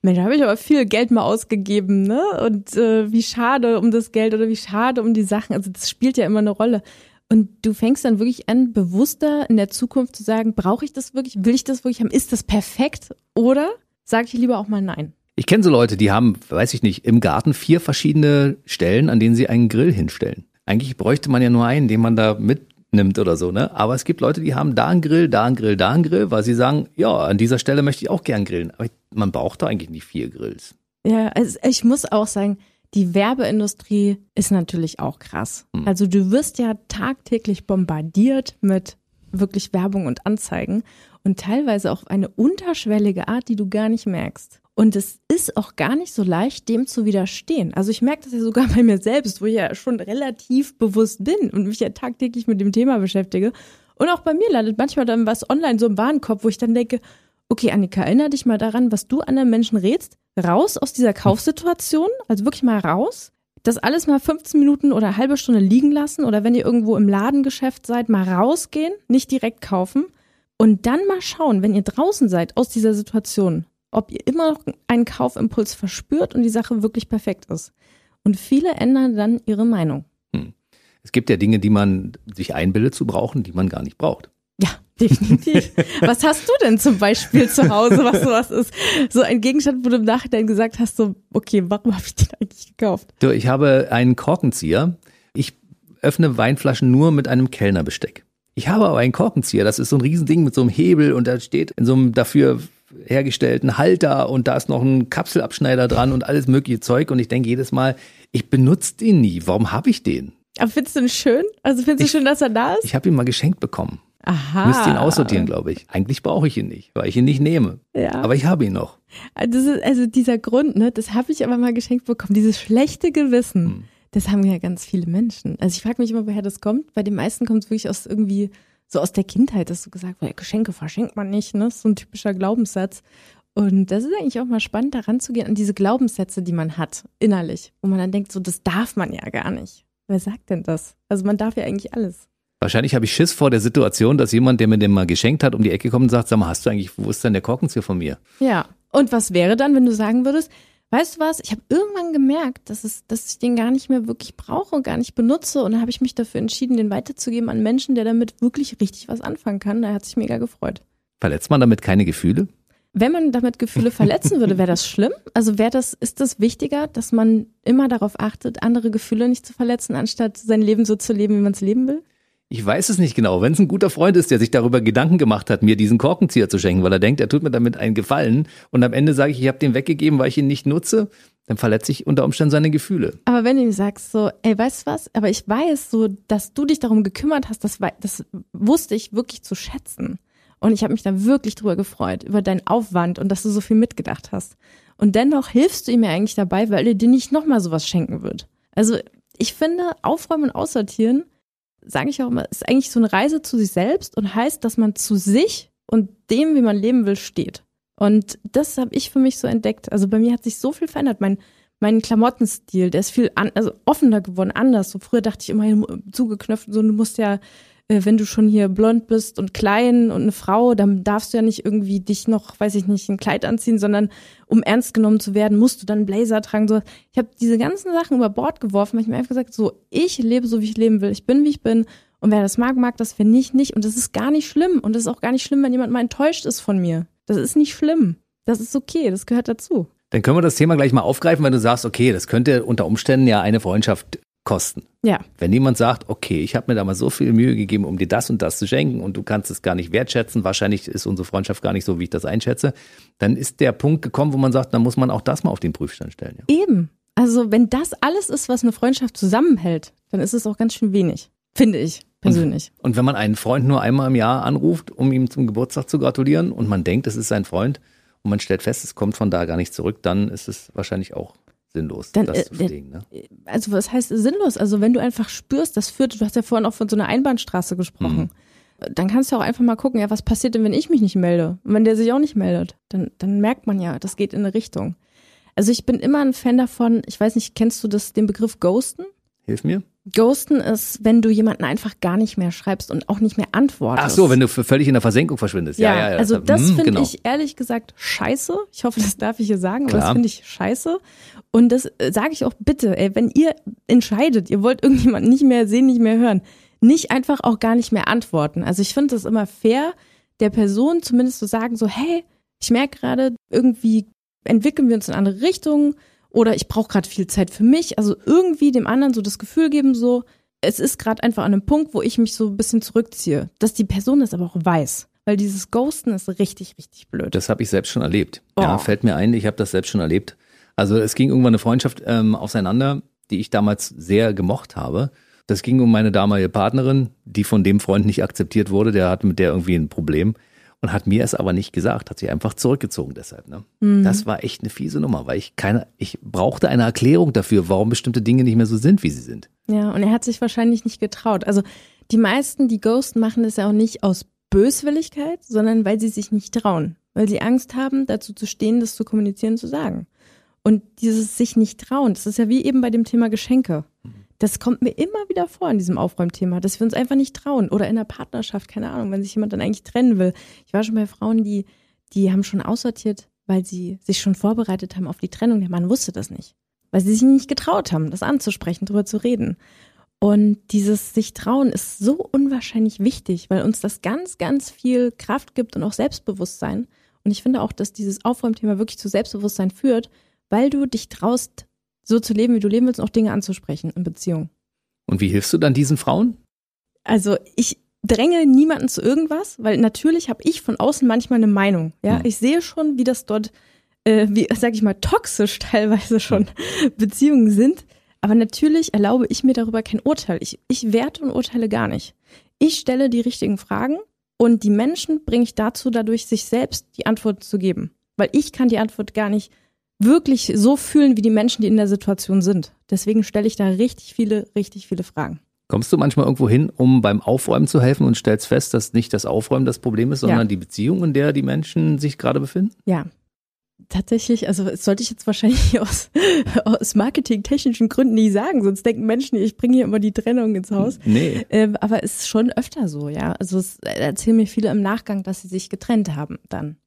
Mensch, da habe ich aber viel Geld mal ausgegeben, ne? Und äh, wie schade um das Geld oder wie schade um die Sachen. Also das spielt ja immer eine Rolle. Und du fängst dann wirklich an, bewusster in der Zukunft zu sagen, brauche ich das wirklich? Will ich das wirklich haben? Ist das perfekt? Oder sage ich lieber auch mal nein? Ich kenne so Leute, die haben, weiß ich nicht, im Garten vier verschiedene Stellen, an denen sie einen Grill hinstellen. Eigentlich bräuchte man ja nur einen, den man da mitnimmt oder so, ne? Aber es gibt Leute, die haben da einen Grill, da einen Grill, da einen Grill, weil sie sagen, ja, an dieser Stelle möchte ich auch gern grillen. Aber man braucht da eigentlich nicht vier Grills. Ja, also ich muss auch sagen, die Werbeindustrie ist natürlich auch krass. Hm. Also du wirst ja tagtäglich bombardiert mit wirklich Werbung und Anzeigen und teilweise auf eine unterschwellige Art, die du gar nicht merkst. Und es ist auch gar nicht so leicht, dem zu widerstehen. Also ich merke das ja sogar bei mir selbst, wo ich ja schon relativ bewusst bin und mich ja tagtäglich mit dem Thema beschäftige. Und auch bei mir landet manchmal dann was online so im Warenkorb, wo ich dann denke, okay, Annika, erinnere dich mal daran, was du anderen Menschen rätst. Raus aus dieser Kaufsituation, also wirklich mal raus. Das alles mal 15 Minuten oder eine halbe Stunde liegen lassen oder wenn ihr irgendwo im Ladengeschäft seid, mal rausgehen, nicht direkt kaufen und dann mal schauen, wenn ihr draußen seid aus dieser Situation, ob ihr immer noch einen Kaufimpuls verspürt und die Sache wirklich perfekt ist. Und viele ändern dann ihre Meinung. Hm. Es gibt ja Dinge, die man sich einbildet zu brauchen, die man gar nicht braucht. Ja, definitiv. was hast du denn zum Beispiel zu Hause, was sowas ist? So ein Gegenstand, wo du im Nachhinein gesagt hast, so, okay, warum habe ich den eigentlich gekauft? Du, ich habe einen Korkenzieher. Ich öffne Weinflaschen nur mit einem Kellnerbesteck. Ich habe aber einen Korkenzieher, das ist so ein Riesending mit so einem Hebel und da steht in so einem dafür hergestellten Halter und da ist noch ein Kapselabschneider dran und alles mögliche Zeug und ich denke jedes Mal, ich benutze den nie. Warum habe ich den? Aber findest du ihn schön? Also findest du ich, schön, dass er da ist? Ich habe ihn mal geschenkt bekommen. Aha. Müsste ihn aussortieren, glaube ich. Eigentlich brauche ich ihn nicht, weil ich ihn nicht nehme. Ja. Aber ich habe ihn noch. Also, also dieser Grund, ne, das habe ich aber mal geschenkt bekommen. Dieses schlechte Gewissen, hm. das haben ja ganz viele Menschen. Also ich frage mich immer, woher das kommt. Bei den meisten kommt es wirklich aus irgendwie so aus der Kindheit, dass du gesagt hast, Geschenke verschenkt man nicht, ne? So ein typischer Glaubenssatz. Und das ist eigentlich auch mal spannend, daran zu gehen, an diese Glaubenssätze, die man hat, innerlich, wo man dann denkt, so, das darf man ja gar nicht. Wer sagt denn das? Also man darf ja eigentlich alles. Wahrscheinlich habe ich Schiss vor der Situation, dass jemand, der mir den mal geschenkt hat, um die Ecke kommt und sagt, sag mal, hast du eigentlich, wo ist denn der Korkenzieher von mir? Ja. Und was wäre dann, wenn du sagen würdest, weißt du was, ich habe irgendwann gemerkt, dass, es, dass ich den gar nicht mehr wirklich brauche und gar nicht benutze. Und dann habe ich mich dafür entschieden, den weiterzugeben an Menschen, der damit wirklich richtig was anfangen kann. Da hat sich mega gefreut. Verletzt man damit keine Gefühle? Wenn man damit Gefühle verletzen würde, wäre das schlimm? Also wäre das, ist das wichtiger, dass man immer darauf achtet, andere Gefühle nicht zu verletzen, anstatt sein Leben so zu leben, wie man es leben will? Ich weiß es nicht genau. Wenn es ein guter Freund ist, der sich darüber Gedanken gemacht hat, mir diesen Korkenzieher zu schenken, weil er denkt, er tut mir damit einen Gefallen und am Ende sage ich, ich habe den weggegeben, weil ich ihn nicht nutze, dann verletze ich unter Umständen seine Gefühle. Aber wenn du ihm sagst so, ey, weißt du was? Aber ich weiß so, dass du dich darum gekümmert hast, das, das wusste ich wirklich zu schätzen. Und ich habe mich da wirklich drüber gefreut, über deinen Aufwand und dass du so viel mitgedacht hast. Und dennoch hilfst du ihm ja eigentlich dabei, weil er dir nicht nochmal sowas schenken wird. Also ich finde, aufräumen und aussortieren, sage ich auch immer, ist eigentlich so eine Reise zu sich selbst und heißt, dass man zu sich und dem, wie man leben will, steht. Und das habe ich für mich so entdeckt. Also bei mir hat sich so viel verändert. Mein, mein Klamottenstil, der ist viel an, also offener geworden, anders. So früher dachte ich immer zugeknöpft, so du musst ja, wenn du schon hier blond bist und klein und eine Frau, dann darfst du ja nicht irgendwie dich noch, weiß ich nicht, ein Kleid anziehen, sondern um ernst genommen zu werden, musst du dann einen Blazer tragen. So, ich habe diese ganzen Sachen über Bord geworfen, weil ich mir einfach gesagt, so ich lebe so, wie ich leben will. Ich bin, wie ich bin. Und wer das mag, mag das, wer nicht, nicht. Und das ist gar nicht schlimm. Und das ist auch gar nicht schlimm, wenn jemand mal enttäuscht ist von mir. Das ist nicht schlimm. Das ist okay, das gehört dazu. Dann können wir das Thema gleich mal aufgreifen, wenn du sagst, okay, das könnte unter Umständen ja eine Freundschaft kosten. Ja. Wenn jemand sagt, okay, ich habe mir da mal so viel Mühe gegeben, um dir das und das zu schenken und du kannst es gar nicht wertschätzen, wahrscheinlich ist unsere Freundschaft gar nicht so, wie ich das einschätze, dann ist der Punkt gekommen, wo man sagt, dann muss man auch das mal auf den Prüfstand stellen. Ja. Eben. Also wenn das alles ist, was eine Freundschaft zusammenhält, dann ist es auch ganz schön wenig, finde ich persönlich. Und, und wenn man einen Freund nur einmal im Jahr anruft, um ihm zum Geburtstag zu gratulieren und man denkt, es ist sein Freund und man stellt fest, es kommt von da gar nicht zurück, dann ist es wahrscheinlich auch sinnlos, dann, das äh, zu pflegen. Ne? Also was heißt sinnlos? Also wenn du einfach spürst, das führt, du hast ja vorhin auch von so einer Einbahnstraße gesprochen. Mhm. Dann kannst du auch einfach mal gucken, ja, was passiert denn, wenn ich mich nicht melde? Und wenn der sich auch nicht meldet, dann, dann merkt man ja, das geht in eine Richtung. Also ich bin immer ein Fan davon, ich weiß nicht, kennst du das, den Begriff Ghosten? Hilf mir. Ghosten ist, wenn du jemanden einfach gar nicht mehr schreibst und auch nicht mehr antwortest. Ach so, wenn du völlig in der Versenkung verschwindest. Ja, ja, ja. Also das hm, finde genau. ich ehrlich gesagt scheiße. Ich hoffe, das darf ich hier sagen, Klar. aber das finde ich scheiße. Und das äh, sage ich auch bitte, ey, wenn ihr entscheidet, ihr wollt irgendjemanden nicht mehr sehen, nicht mehr hören, nicht einfach auch gar nicht mehr antworten. Also ich finde das immer fair, der Person zumindest zu sagen, so, hey, ich merke gerade, irgendwie entwickeln wir uns in andere Richtungen oder ich brauche gerade viel Zeit für mich. Also irgendwie dem anderen so das Gefühl geben, so, es ist gerade einfach an einem Punkt, wo ich mich so ein bisschen zurückziehe. Dass die Person das aber auch weiß. Weil dieses Ghosten ist richtig, richtig blöd. Das habe ich selbst schon erlebt. Oh. Ja, fällt mir ein, ich habe das selbst schon erlebt. Also es ging irgendwann eine Freundschaft ähm, auseinander, die ich damals sehr gemocht habe. Das ging um meine damalige Partnerin, die von dem Freund nicht akzeptiert wurde. Der hatte mit der irgendwie ein Problem und hat mir es aber nicht gesagt, hat sich einfach zurückgezogen deshalb. Ne? Mhm. Das war echt eine fiese Nummer, weil ich keine, ich brauchte eine Erklärung dafür, warum bestimmte Dinge nicht mehr so sind, wie sie sind. Ja, und er hat sich wahrscheinlich nicht getraut. Also die meisten, die Ghosten machen das ja auch nicht aus Böswilligkeit, sondern weil sie sich nicht trauen, weil sie Angst haben, dazu zu stehen, das zu kommunizieren, zu sagen. Und dieses sich nicht trauen, das ist ja wie eben bei dem Thema Geschenke. Das kommt mir immer wieder vor in diesem Aufräumthema, dass wir uns einfach nicht trauen. Oder in der Partnerschaft, keine Ahnung, wenn sich jemand dann eigentlich trennen will. Ich war schon bei Frauen, die, die haben schon aussortiert, weil sie sich schon vorbereitet haben auf die Trennung. Der Mann wusste das nicht. Weil sie sich nicht getraut haben, das anzusprechen, darüber zu reden. Und dieses sich trauen ist so unwahrscheinlich wichtig, weil uns das ganz, ganz viel Kraft gibt und auch Selbstbewusstsein. Und ich finde auch, dass dieses Aufräumthema wirklich zu Selbstbewusstsein führt, weil du dich traust, so zu leben, wie du leben willst und auch Dinge anzusprechen in Beziehung. Und wie hilfst du dann diesen Frauen? Also ich dränge niemanden zu irgendwas, weil natürlich habe ich von außen manchmal eine Meinung. Ja, hm. ich sehe schon, wie das dort, äh, wie sag ich mal, toxisch teilweise schon hm. Beziehungen sind. Aber natürlich erlaube ich mir darüber kein Urteil. Ich, ich werte und urteile gar nicht. Ich stelle die richtigen Fragen und die Menschen bringe ich dazu, dadurch sich selbst die Antwort zu geben. Weil ich kann die Antwort gar nicht wirklich so fühlen wie die Menschen, die in der Situation sind. Deswegen stelle ich da richtig viele, richtig viele Fragen. Kommst du manchmal irgendwo hin, um beim Aufräumen zu helfen und stellst fest, dass nicht das Aufräumen das Problem ist, sondern ja. die Beziehung, in der die Menschen sich gerade befinden? Ja. Tatsächlich, also das sollte ich jetzt wahrscheinlich aus, aus marketingtechnischen Gründen nicht sagen, sonst denken Menschen, ich bringe hier immer die Trennung ins Haus. Nee. Ähm, aber es ist schon öfter so, ja. Also es erzählen mir viele im Nachgang, dass sie sich getrennt haben dann.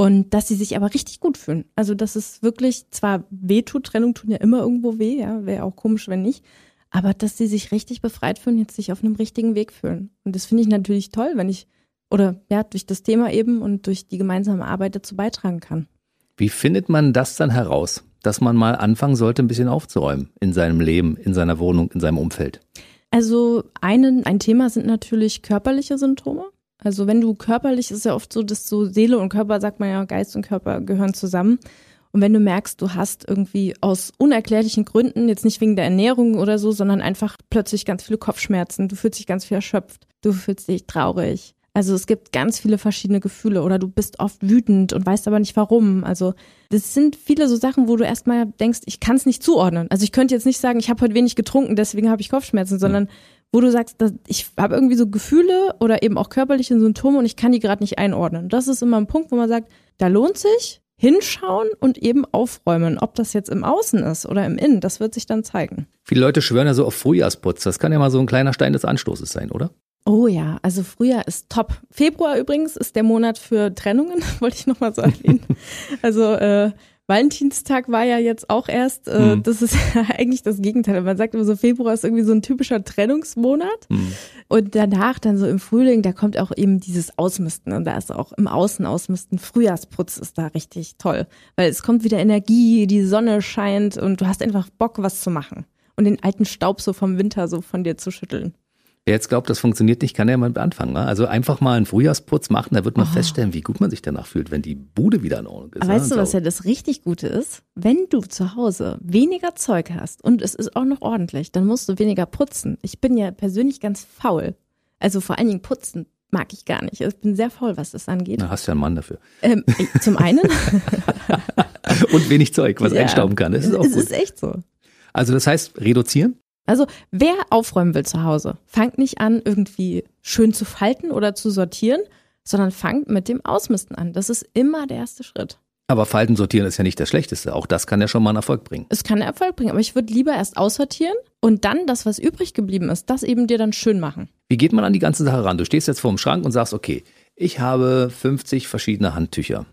Und dass sie sich aber richtig gut fühlen. Also, dass es wirklich zwar weh tut, Trennung tun ja immer irgendwo weh, ja, wäre auch komisch, wenn nicht. Aber dass sie sich richtig befreit fühlen, jetzt sich auf einem richtigen Weg fühlen. Und das finde ich natürlich toll, wenn ich, oder ja, durch das Thema eben und durch die gemeinsame Arbeit dazu beitragen kann. Wie findet man das dann heraus, dass man mal anfangen sollte, ein bisschen aufzuräumen in seinem Leben, in seiner Wohnung, in seinem Umfeld? Also einen, ein Thema sind natürlich körperliche Symptome. Also wenn du körperlich, ist ja oft so, dass so Seele und Körper, sagt man ja, Geist und Körper gehören zusammen. Und wenn du merkst, du hast irgendwie aus unerklärlichen Gründen, jetzt nicht wegen der Ernährung oder so, sondern einfach plötzlich ganz viele Kopfschmerzen, du fühlst dich ganz viel erschöpft, du fühlst dich traurig. Also es gibt ganz viele verschiedene Gefühle oder du bist oft wütend und weißt aber nicht warum. Also das sind viele so Sachen, wo du erstmal denkst, ich kann es nicht zuordnen. Also ich könnte jetzt nicht sagen, ich habe heute wenig getrunken, deswegen habe ich Kopfschmerzen, sondern wo du sagst, ich habe irgendwie so Gefühle oder eben auch körperliche Symptome und ich kann die gerade nicht einordnen. Das ist immer ein Punkt, wo man sagt, da lohnt sich, hinschauen und eben aufräumen. Ob das jetzt im Außen ist oder im Innen, das wird sich dann zeigen. Viele Leute schwören ja so auf Frühjahrsputz. Das kann ja mal so ein kleiner Stein des Anstoßes sein, oder? Oh ja, also Frühjahr ist top. Februar übrigens ist der Monat für Trennungen, wollte ich nochmal so erwähnen. also äh, Valentinstag war ja jetzt auch erst, äh, mhm. das ist eigentlich das Gegenteil. Man sagt immer so, Februar ist irgendwie so ein typischer Trennungsmonat. Mhm. Und danach dann so im Frühling, da kommt auch eben dieses Ausmisten. Und da ist auch im Außen Ausmisten, Frühjahrsputz ist da richtig toll. Weil es kommt wieder Energie, die Sonne scheint und du hast einfach Bock, was zu machen. Und den alten Staub so vom Winter so von dir zu schütteln. Wer jetzt glaubt, das funktioniert nicht, kann ja mal anfangen. Ne? Also einfach mal einen Frühjahrsputz machen, da wird man oh. feststellen, wie gut man sich danach fühlt, wenn die Bude wieder in Ordnung ist. Aber weißt du, was ja das richtig Gute ist? Wenn du zu Hause weniger Zeug hast und es ist auch noch ordentlich, dann musst du weniger putzen. Ich bin ja persönlich ganz faul. Also vor allen Dingen putzen mag ich gar nicht. Ich bin sehr faul, was das angeht. Na, hast ja einen Mann dafür. Ähm, zum einen. und wenig Zeug, was ja. einstauben kann. Das ist auch es gut. ist echt so. Also das heißt, reduzieren? Also wer aufräumen will zu Hause, fangt nicht an, irgendwie schön zu falten oder zu sortieren, sondern fangt mit dem Ausmisten an. Das ist immer der erste Schritt. Aber Falten sortieren ist ja nicht das Schlechteste. Auch das kann ja schon mal einen Erfolg bringen. Es kann einen Erfolg bringen, aber ich würde lieber erst aussortieren und dann das, was übrig geblieben ist, das eben dir dann schön machen. Wie geht man an die ganze Sache ran? Du stehst jetzt vor dem Schrank und sagst, okay, ich habe 50 verschiedene Handtücher.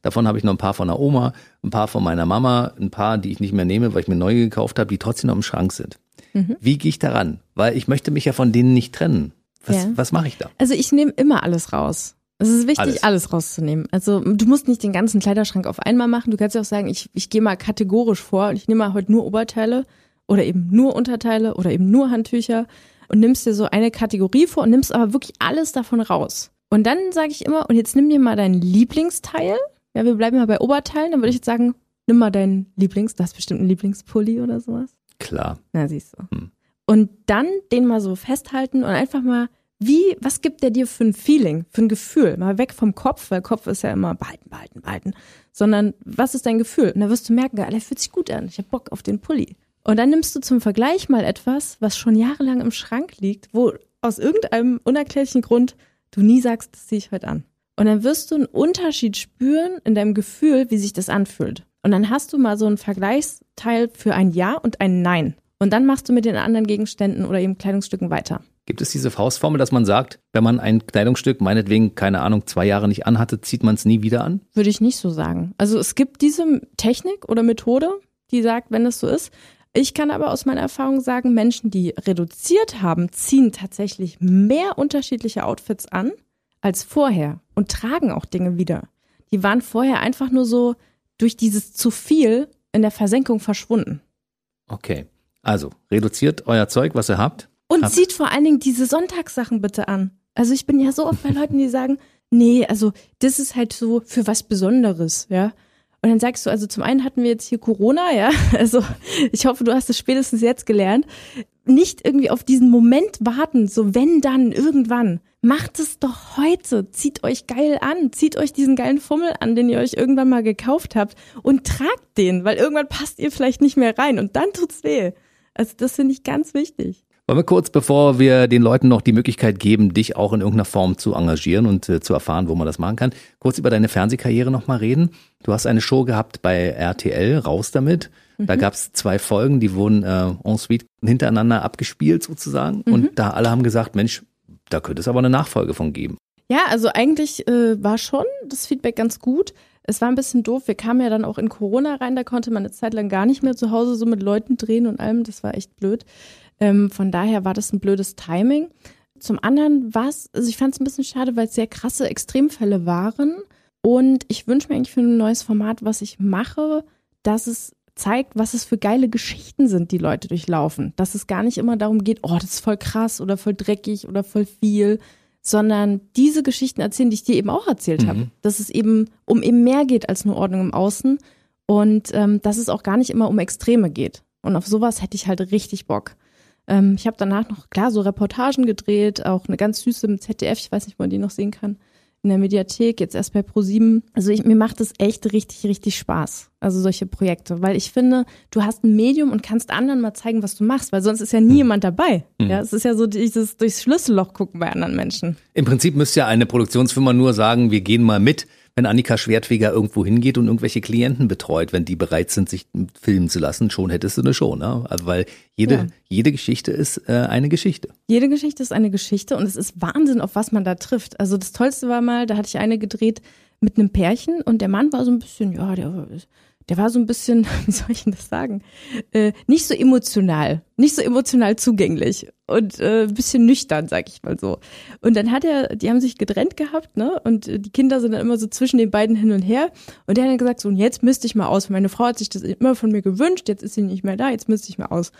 Davon habe ich noch ein paar von der Oma, ein paar von meiner Mama, ein paar, die ich nicht mehr nehme, weil ich mir neue gekauft habe, die trotzdem noch im Schrank sind. Mhm. Wie gehe ich daran? Weil ich möchte mich ja von denen nicht trennen. Was, ja. was mache ich da? Also ich nehme immer alles raus. Es ist wichtig, alles. alles. rauszunehmen. Also du musst nicht den ganzen Kleiderschrank auf einmal machen. Du kannst ja auch sagen, ich, ich gehe mal kategorisch vor und ich nehme mal heute nur Oberteile oder eben nur Unterteile oder eben nur Handtücher und nimmst dir so eine Kategorie vor und nimmst aber wirklich alles davon raus. Und dann sage ich immer, und jetzt nimm dir mal dein Lieblingsteil. Ja, wir bleiben mal bei Oberteilen. Dann würde ich jetzt sagen, nimm mal deinen Lieblings, du hast bestimmt einen Lieblingspulli oder sowas. Klar. Na, siehst du. Hm. Und dann den mal so festhalten und einfach mal, wie, was gibt der dir für ein Feeling, für ein Gefühl? Mal weg vom Kopf, weil Kopf ist ja immer behalten, behalten, behalten. Sondern was ist dein Gefühl? Und da wirst du merken, der fühlt sich gut an. Ich habe Bock auf den Pulli. Und dann nimmst du zum Vergleich mal etwas, was schon jahrelang im Schrank liegt, wo aus irgendeinem unerklärlichen Grund du nie sagst, das ziehe ich heute an. Und dann wirst du einen Unterschied spüren in deinem Gefühl, wie sich das anfühlt. Und dann hast du mal so ein Vergleichsteil für ein Ja und ein Nein. Und dann machst du mit den anderen Gegenständen oder eben Kleidungsstücken weiter. Gibt es diese Faustformel, dass man sagt, wenn man ein Kleidungsstück meinetwegen, keine Ahnung, zwei Jahre nicht anhatte, zieht man es nie wieder an? Würde ich nicht so sagen. Also es gibt diese Technik oder Methode, die sagt, wenn es so ist. Ich kann aber aus meiner Erfahrung sagen, Menschen, die reduziert haben, ziehen tatsächlich mehr unterschiedliche Outfits an als vorher und tragen auch Dinge wieder. Die waren vorher einfach nur so durch dieses zu viel in der Versenkung verschwunden. Okay. Also, reduziert euer Zeug, was ihr habt. Und habt. zieht vor allen Dingen diese Sonntagssachen bitte an. Also ich bin ja so oft bei Leuten, die sagen, nee, also das ist halt so für was Besonderes, ja. Und dann sagst du, also zum einen hatten wir jetzt hier Corona, ja. Also ich hoffe, du hast es spätestens jetzt gelernt. Nicht irgendwie auf diesen Moment warten, so wenn dann irgendwann. Macht es doch heute. Zieht euch geil an. Zieht euch diesen geilen Fummel an, den ihr euch irgendwann mal gekauft habt und tragt den, weil irgendwann passt ihr vielleicht nicht mehr rein und dann tut's weh. Also das finde ich ganz wichtig. Wollen wir kurz, bevor wir den Leuten noch die Möglichkeit geben, dich auch in irgendeiner Form zu engagieren und äh, zu erfahren, wo man das machen kann, kurz über deine Fernsehkarriere nochmal reden. Du hast eine Show gehabt bei RTL, raus damit. Mhm. Da gab es zwei Folgen, die wurden äh, ensuite hintereinander abgespielt sozusagen. Mhm. Und da alle haben gesagt, Mensch, da könnte es aber eine Nachfolge von geben. Ja, also eigentlich äh, war schon das Feedback ganz gut. Es war ein bisschen doof. Wir kamen ja dann auch in Corona rein, da konnte man eine Zeit lang gar nicht mehr zu Hause so mit Leuten drehen und allem. Das war echt blöd. Ähm, von daher war das ein blödes Timing. Zum anderen war es, also ich fand es ein bisschen schade, weil es sehr krasse Extremfälle waren. Und ich wünsche mir eigentlich für ein neues Format, was ich mache, dass es zeigt, was es für geile Geschichten sind, die Leute durchlaufen. Dass es gar nicht immer darum geht, oh, das ist voll krass oder voll dreckig oder voll viel, sondern diese Geschichten erzählen, die ich dir eben auch erzählt mhm. habe. Dass es eben um eben mehr geht als nur Ordnung im Außen Und ähm, dass es auch gar nicht immer um Extreme geht. Und auf sowas hätte ich halt richtig Bock. Ähm, ich habe danach noch, klar, so Reportagen gedreht, auch eine ganz süße im ZDF, ich weiß nicht, wo man die noch sehen kann, in der Mediathek, jetzt erst bei Pro7. Also ich, mir macht es echt richtig, richtig Spaß. Also solche Projekte, weil ich finde, du hast ein Medium und kannst anderen mal zeigen, was du machst, weil sonst ist ja nie jemand dabei. Mhm. Ja, es ist ja so dieses durchs Schlüsselloch gucken bei anderen Menschen. Im Prinzip müsste ja eine Produktionsfirma nur sagen, wir gehen mal mit wenn Annika Schwertfeger irgendwo hingeht und irgendwelche Klienten betreut, wenn die bereit sind, sich filmen zu lassen, schon hättest du eine Show, ne? Also weil jede, ja. jede Geschichte ist äh, eine Geschichte. Jede Geschichte ist eine Geschichte und es ist Wahnsinn, auf was man da trifft. Also das Tollste war mal, da hatte ich eine gedreht mit einem Pärchen und der Mann war so ein bisschen, ja, der der war so ein bisschen, wie soll ich denn das sagen, äh, nicht so emotional, nicht so emotional zugänglich und äh, ein bisschen nüchtern, sag ich mal so. Und dann hat er, die haben sich getrennt gehabt, ne? Und äh, die Kinder sind dann immer so zwischen den beiden hin und her. Und der hat dann gesagt, so, und jetzt müsste ich mal aus. Meine Frau hat sich das immer von mir gewünscht, jetzt ist sie nicht mehr da, jetzt müsste ich mal aus.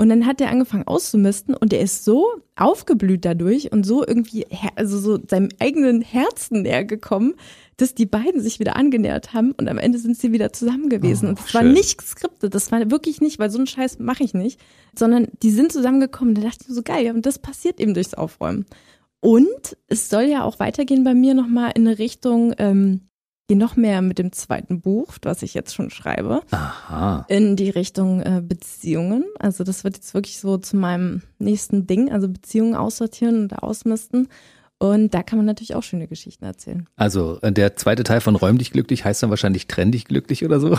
Und dann hat er angefangen auszumisten und er ist so aufgeblüht dadurch und so irgendwie, also so seinem eigenen Herzen näher gekommen, dass die beiden sich wieder angenähert haben und am Ende sind sie wieder zusammen gewesen. Oh, und es war nicht geskriptet, das war wirklich nicht, weil so einen Scheiß mache ich nicht, sondern die sind zusammengekommen. Da dachte ich mir so geil, ja, und das passiert eben durchs Aufräumen. Und es soll ja auch weitergehen bei mir nochmal in eine Richtung, ähm, die noch mehr mit dem zweiten Buch, was ich jetzt schon schreibe, Aha. in die Richtung äh, Beziehungen. Also das wird jetzt wirklich so zu meinem nächsten Ding, also Beziehungen aussortieren und ausmisten. Und da kann man natürlich auch schöne Geschichten erzählen. Also äh, der zweite Teil von Räum dich glücklich heißt dann wahrscheinlich Trenn dich glücklich oder so.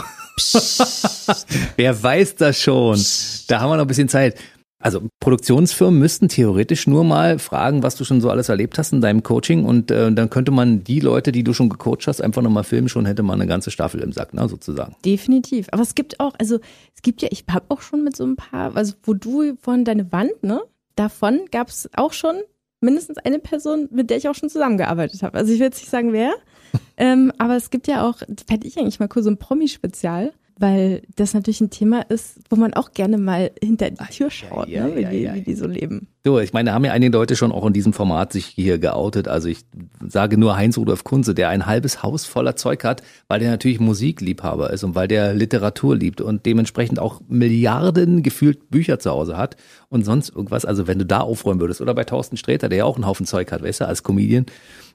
Wer weiß das schon? Da haben wir noch ein bisschen Zeit. Also Produktionsfirmen müssten theoretisch nur mal fragen, was du schon so alles erlebt hast in deinem Coaching und äh, dann könnte man die Leute, die du schon gecoacht hast, einfach nochmal filmen, schon hätte man eine ganze Staffel im Sack, ne, sozusagen. Definitiv. Aber es gibt auch, also es gibt ja, ich habe auch schon mit so ein paar, also wo du von deine Wand, ne, davon gab es auch schon mindestens eine Person, mit der ich auch schon zusammengearbeitet habe. Also ich will jetzt nicht sagen, wer. ähm, aber es gibt ja auch, fände ich eigentlich mal cool, so ein Promi-Spezial weil das natürlich ein Thema ist, wo man auch gerne mal hinter die Tür schaut, ja, ne, wie, ja, die, ja, wie die so leben. So, ich meine, da haben ja einige Leute schon auch in diesem Format sich hier geoutet. Also ich sage nur Heinz-Rudolf Kunze, der ein halbes Haus voller Zeug hat, weil der natürlich Musikliebhaber ist und weil der Literatur liebt und dementsprechend auch Milliarden gefühlt Bücher zu Hause hat und sonst irgendwas. Also wenn du da aufräumen würdest oder bei Thorsten Sträter, der ja auch einen Haufen Zeug hat, weißt du, als Comedian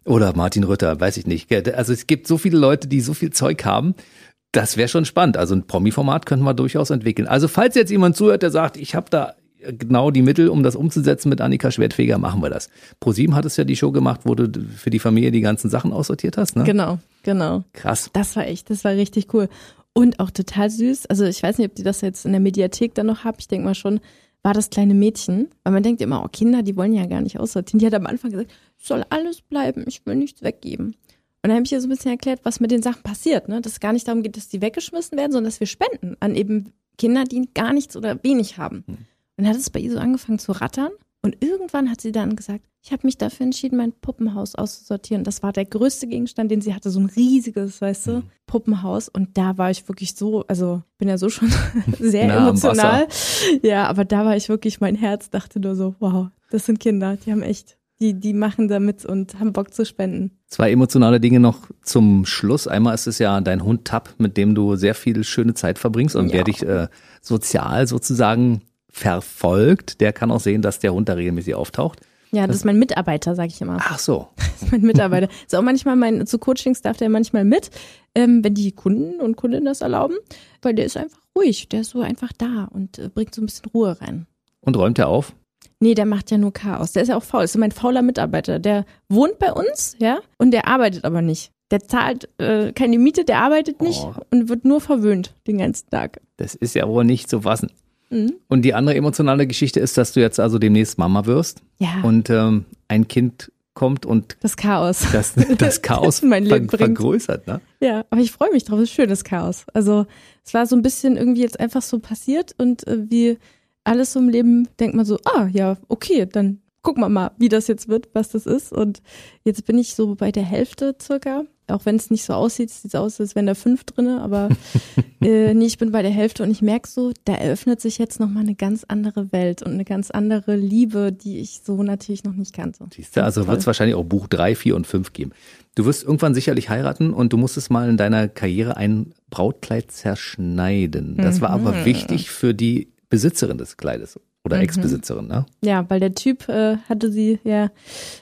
oder Martin Rütter, weiß ich nicht. Also es gibt so viele Leute, die so viel Zeug haben das wäre schon spannend. Also ein Promi-Format könnten wir durchaus entwickeln. Also falls jetzt jemand zuhört, der sagt, ich habe da genau die Mittel, um das umzusetzen mit Annika Schwertfeger, machen wir das. ProSieben hat es ja die Show gemacht, wo du für die Familie die ganzen Sachen aussortiert hast, ne? Genau, genau. Krass. Das war echt, das war richtig cool. Und auch total süß. Also ich weiß nicht, ob die das jetzt in der Mediathek dann noch haben. Ich denke mal schon, war das kleine Mädchen. Weil man denkt immer, oh Kinder, die wollen ja gar nicht aussortieren. Die hat am Anfang gesagt, soll alles bleiben, ich will nichts weggeben. Und dann habe ich ihr so ein bisschen erklärt, was mit den Sachen passiert. Ne? Dass es gar nicht darum geht, dass die weggeschmissen werden, sondern dass wir spenden an eben Kinder, die gar nichts oder wenig haben. Mhm. Und dann hat es bei ihr so angefangen zu rattern. Und irgendwann hat sie dann gesagt, ich habe mich dafür entschieden, mein Puppenhaus auszusortieren. Das war der größte Gegenstand, den sie hatte, so ein riesiges, weißt du, mhm. Puppenhaus. Und da war ich wirklich so, also bin ja so schon sehr Na, emotional. Ja, aber da war ich wirklich, mein Herz dachte nur so, wow, das sind Kinder, die haben echt die, die machen damit und haben Bock zu spenden. Zwei emotionale Dinge noch zum Schluss. Einmal ist es ja dein Hund Tapp, mit dem du sehr viel schöne Zeit verbringst und ja. wer dich äh, sozial sozusagen verfolgt, der kann auch sehen, dass der Hund da regelmäßig auftaucht. Ja, das, das ist mein Mitarbeiter, sag ich immer. Ach so. Das ist mein Mitarbeiter. ist auch manchmal mein, zu Coachings darf der manchmal mit, ähm, wenn die Kunden und Kundinnen das erlauben, weil der ist einfach ruhig, der ist so einfach da und äh, bringt so ein bisschen Ruhe rein. Und räumt er auf? Nee, der macht ja nur Chaos. Der ist ja auch faul. Das ist mein fauler Mitarbeiter. Der wohnt bei uns, ja, und der arbeitet aber nicht. Der zahlt äh, keine Miete, der arbeitet nicht oh. und wird nur verwöhnt den ganzen Tag. Das ist ja wohl nicht zu fassen. Mhm. Und die andere emotionale Geschichte ist, dass du jetzt also demnächst Mama wirst. Ja. Und ähm, ein Kind kommt und das Chaos. Das, das Chaos mein Leben ver vergrößert, ne? Ja, aber ich freue mich drauf. Es ist schönes Chaos. Also es war so ein bisschen irgendwie jetzt einfach so passiert und äh, wie alles so im Leben denkt man so, ah ja, okay, dann gucken wir mal, wie das jetzt wird, was das ist. Und jetzt bin ich so bei der Hälfte circa. auch wenn es nicht so aussieht, es sieht aus, als wären da fünf drinne, aber äh, nee, ich bin bei der Hälfte und ich merke so, da eröffnet sich jetzt nochmal eine ganz andere Welt und eine ganz andere Liebe, die ich so natürlich noch nicht kannte. Siehst du, also wird es wahrscheinlich auch Buch drei, vier und fünf geben. Du wirst irgendwann sicherlich heiraten und du musstest mal in deiner Karriere ein Brautkleid zerschneiden. Das war aber Mhm. wichtig für die Besitzerin des Kleides oder Mhm. Ex-Besitzerin, ne? Ja, weil der Typ äh, hatte sie ja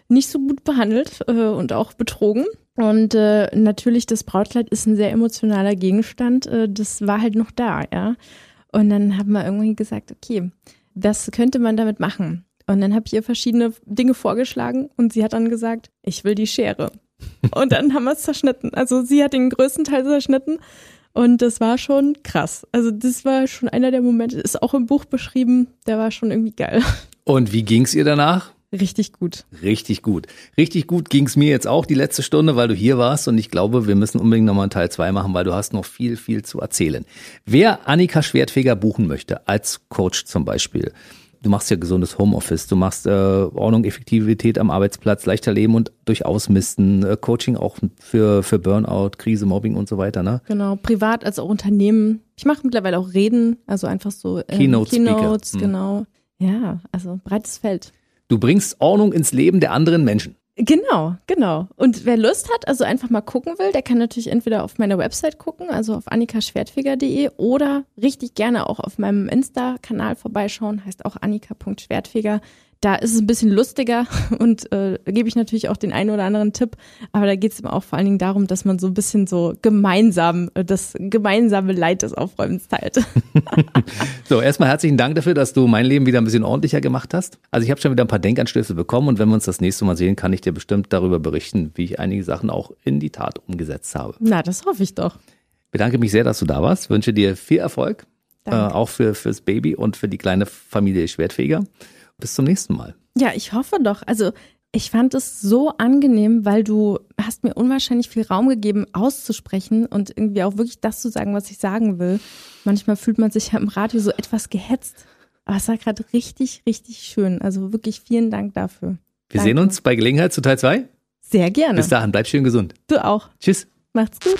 nicht so gut behandelt äh, und auch betrogen. Und äh, natürlich, das Brautkleid ist ein sehr emotionaler Gegenstand. Äh, das war halt noch da, ja. Und dann haben wir irgendwie gesagt, okay, was könnte man damit machen? Und dann habe ich ihr verschiedene Dinge vorgeschlagen und sie hat dann gesagt, ich will die Schere. Und dann haben wir es zerschnitten. Also sie hat den größten Teil zerschnitten und das war schon krass. Also das war schon einer der Momente, ist auch im Buch beschrieben, der war schon irgendwie geil. Und wie ging's ihr danach? Richtig gut. Richtig gut. Richtig gut ging's mir jetzt auch die letzte Stunde, weil du hier warst und ich glaube, wir müssen unbedingt nochmal einen Teil zwei machen, weil du hast noch viel, viel zu erzählen. Wer Annika Schwertfeger buchen möchte, als Coach zum Beispiel, du machst ja gesundes Homeoffice, du machst äh, Ordnung, Effektivität am Arbeitsplatz, leichter Leben und durchaus Misten, äh, Coaching auch für, für Burnout, Krise, Mobbing und so weiter, ne? Genau, privat als auch Unternehmen. Ich mache mittlerweile auch Reden, also einfach so ähm, Keynote-Speaker. Keynotes, Mhm. genau. Ja, also breites Feld. Du bringst Ordnung ins Leben der anderen Menschen. Genau, genau. Und wer Lust hat, also einfach mal gucken will, der kann natürlich entweder auf meiner Website gucken, also auf annikaschwertfeger.de oder richtig gerne auch auf meinem Insta-Kanal vorbeischauen, heißt auch annika.schwertfeger. Da ist es ein bisschen lustiger und äh, gebe ich natürlich auch den einen oder anderen Tipp, aber da geht es immer auch vor allen Dingen darum, dass man so ein bisschen so gemeinsam äh, das gemeinsame Leid des Aufräumens teilt. So, erstmal herzlichen Dank dafür, dass du mein Leben wieder ein bisschen ordentlicher gemacht hast. Also ich habe schon wieder ein paar Denkanstöße bekommen und wenn wir uns das nächste Mal sehen, kann ich dir bestimmt darüber berichten, wie ich einige Sachen auch in die Tat umgesetzt habe. Na, das hoffe ich doch. Bedanke mich sehr, dass du da warst. Wünsche dir viel Erfolg, äh, auch für fürs Baby und für die kleine Familie Schwertfeger. Bis zum nächsten Mal. Ja, ich hoffe doch. Also ich fand es so angenehm, weil du hast mir unwahrscheinlich viel Raum gegeben, auszusprechen und irgendwie auch wirklich das zu sagen, was ich sagen will. Manchmal fühlt man sich ja im Radio so etwas gehetzt. Aber es war gerade richtig, richtig schön. Also wirklich vielen Dank dafür. Wir Danke. sehen uns bei Gelegenheit zu Teil 2. Sehr gerne. Bis dahin, bleib schön gesund. Du auch. Tschüss. Macht's gut.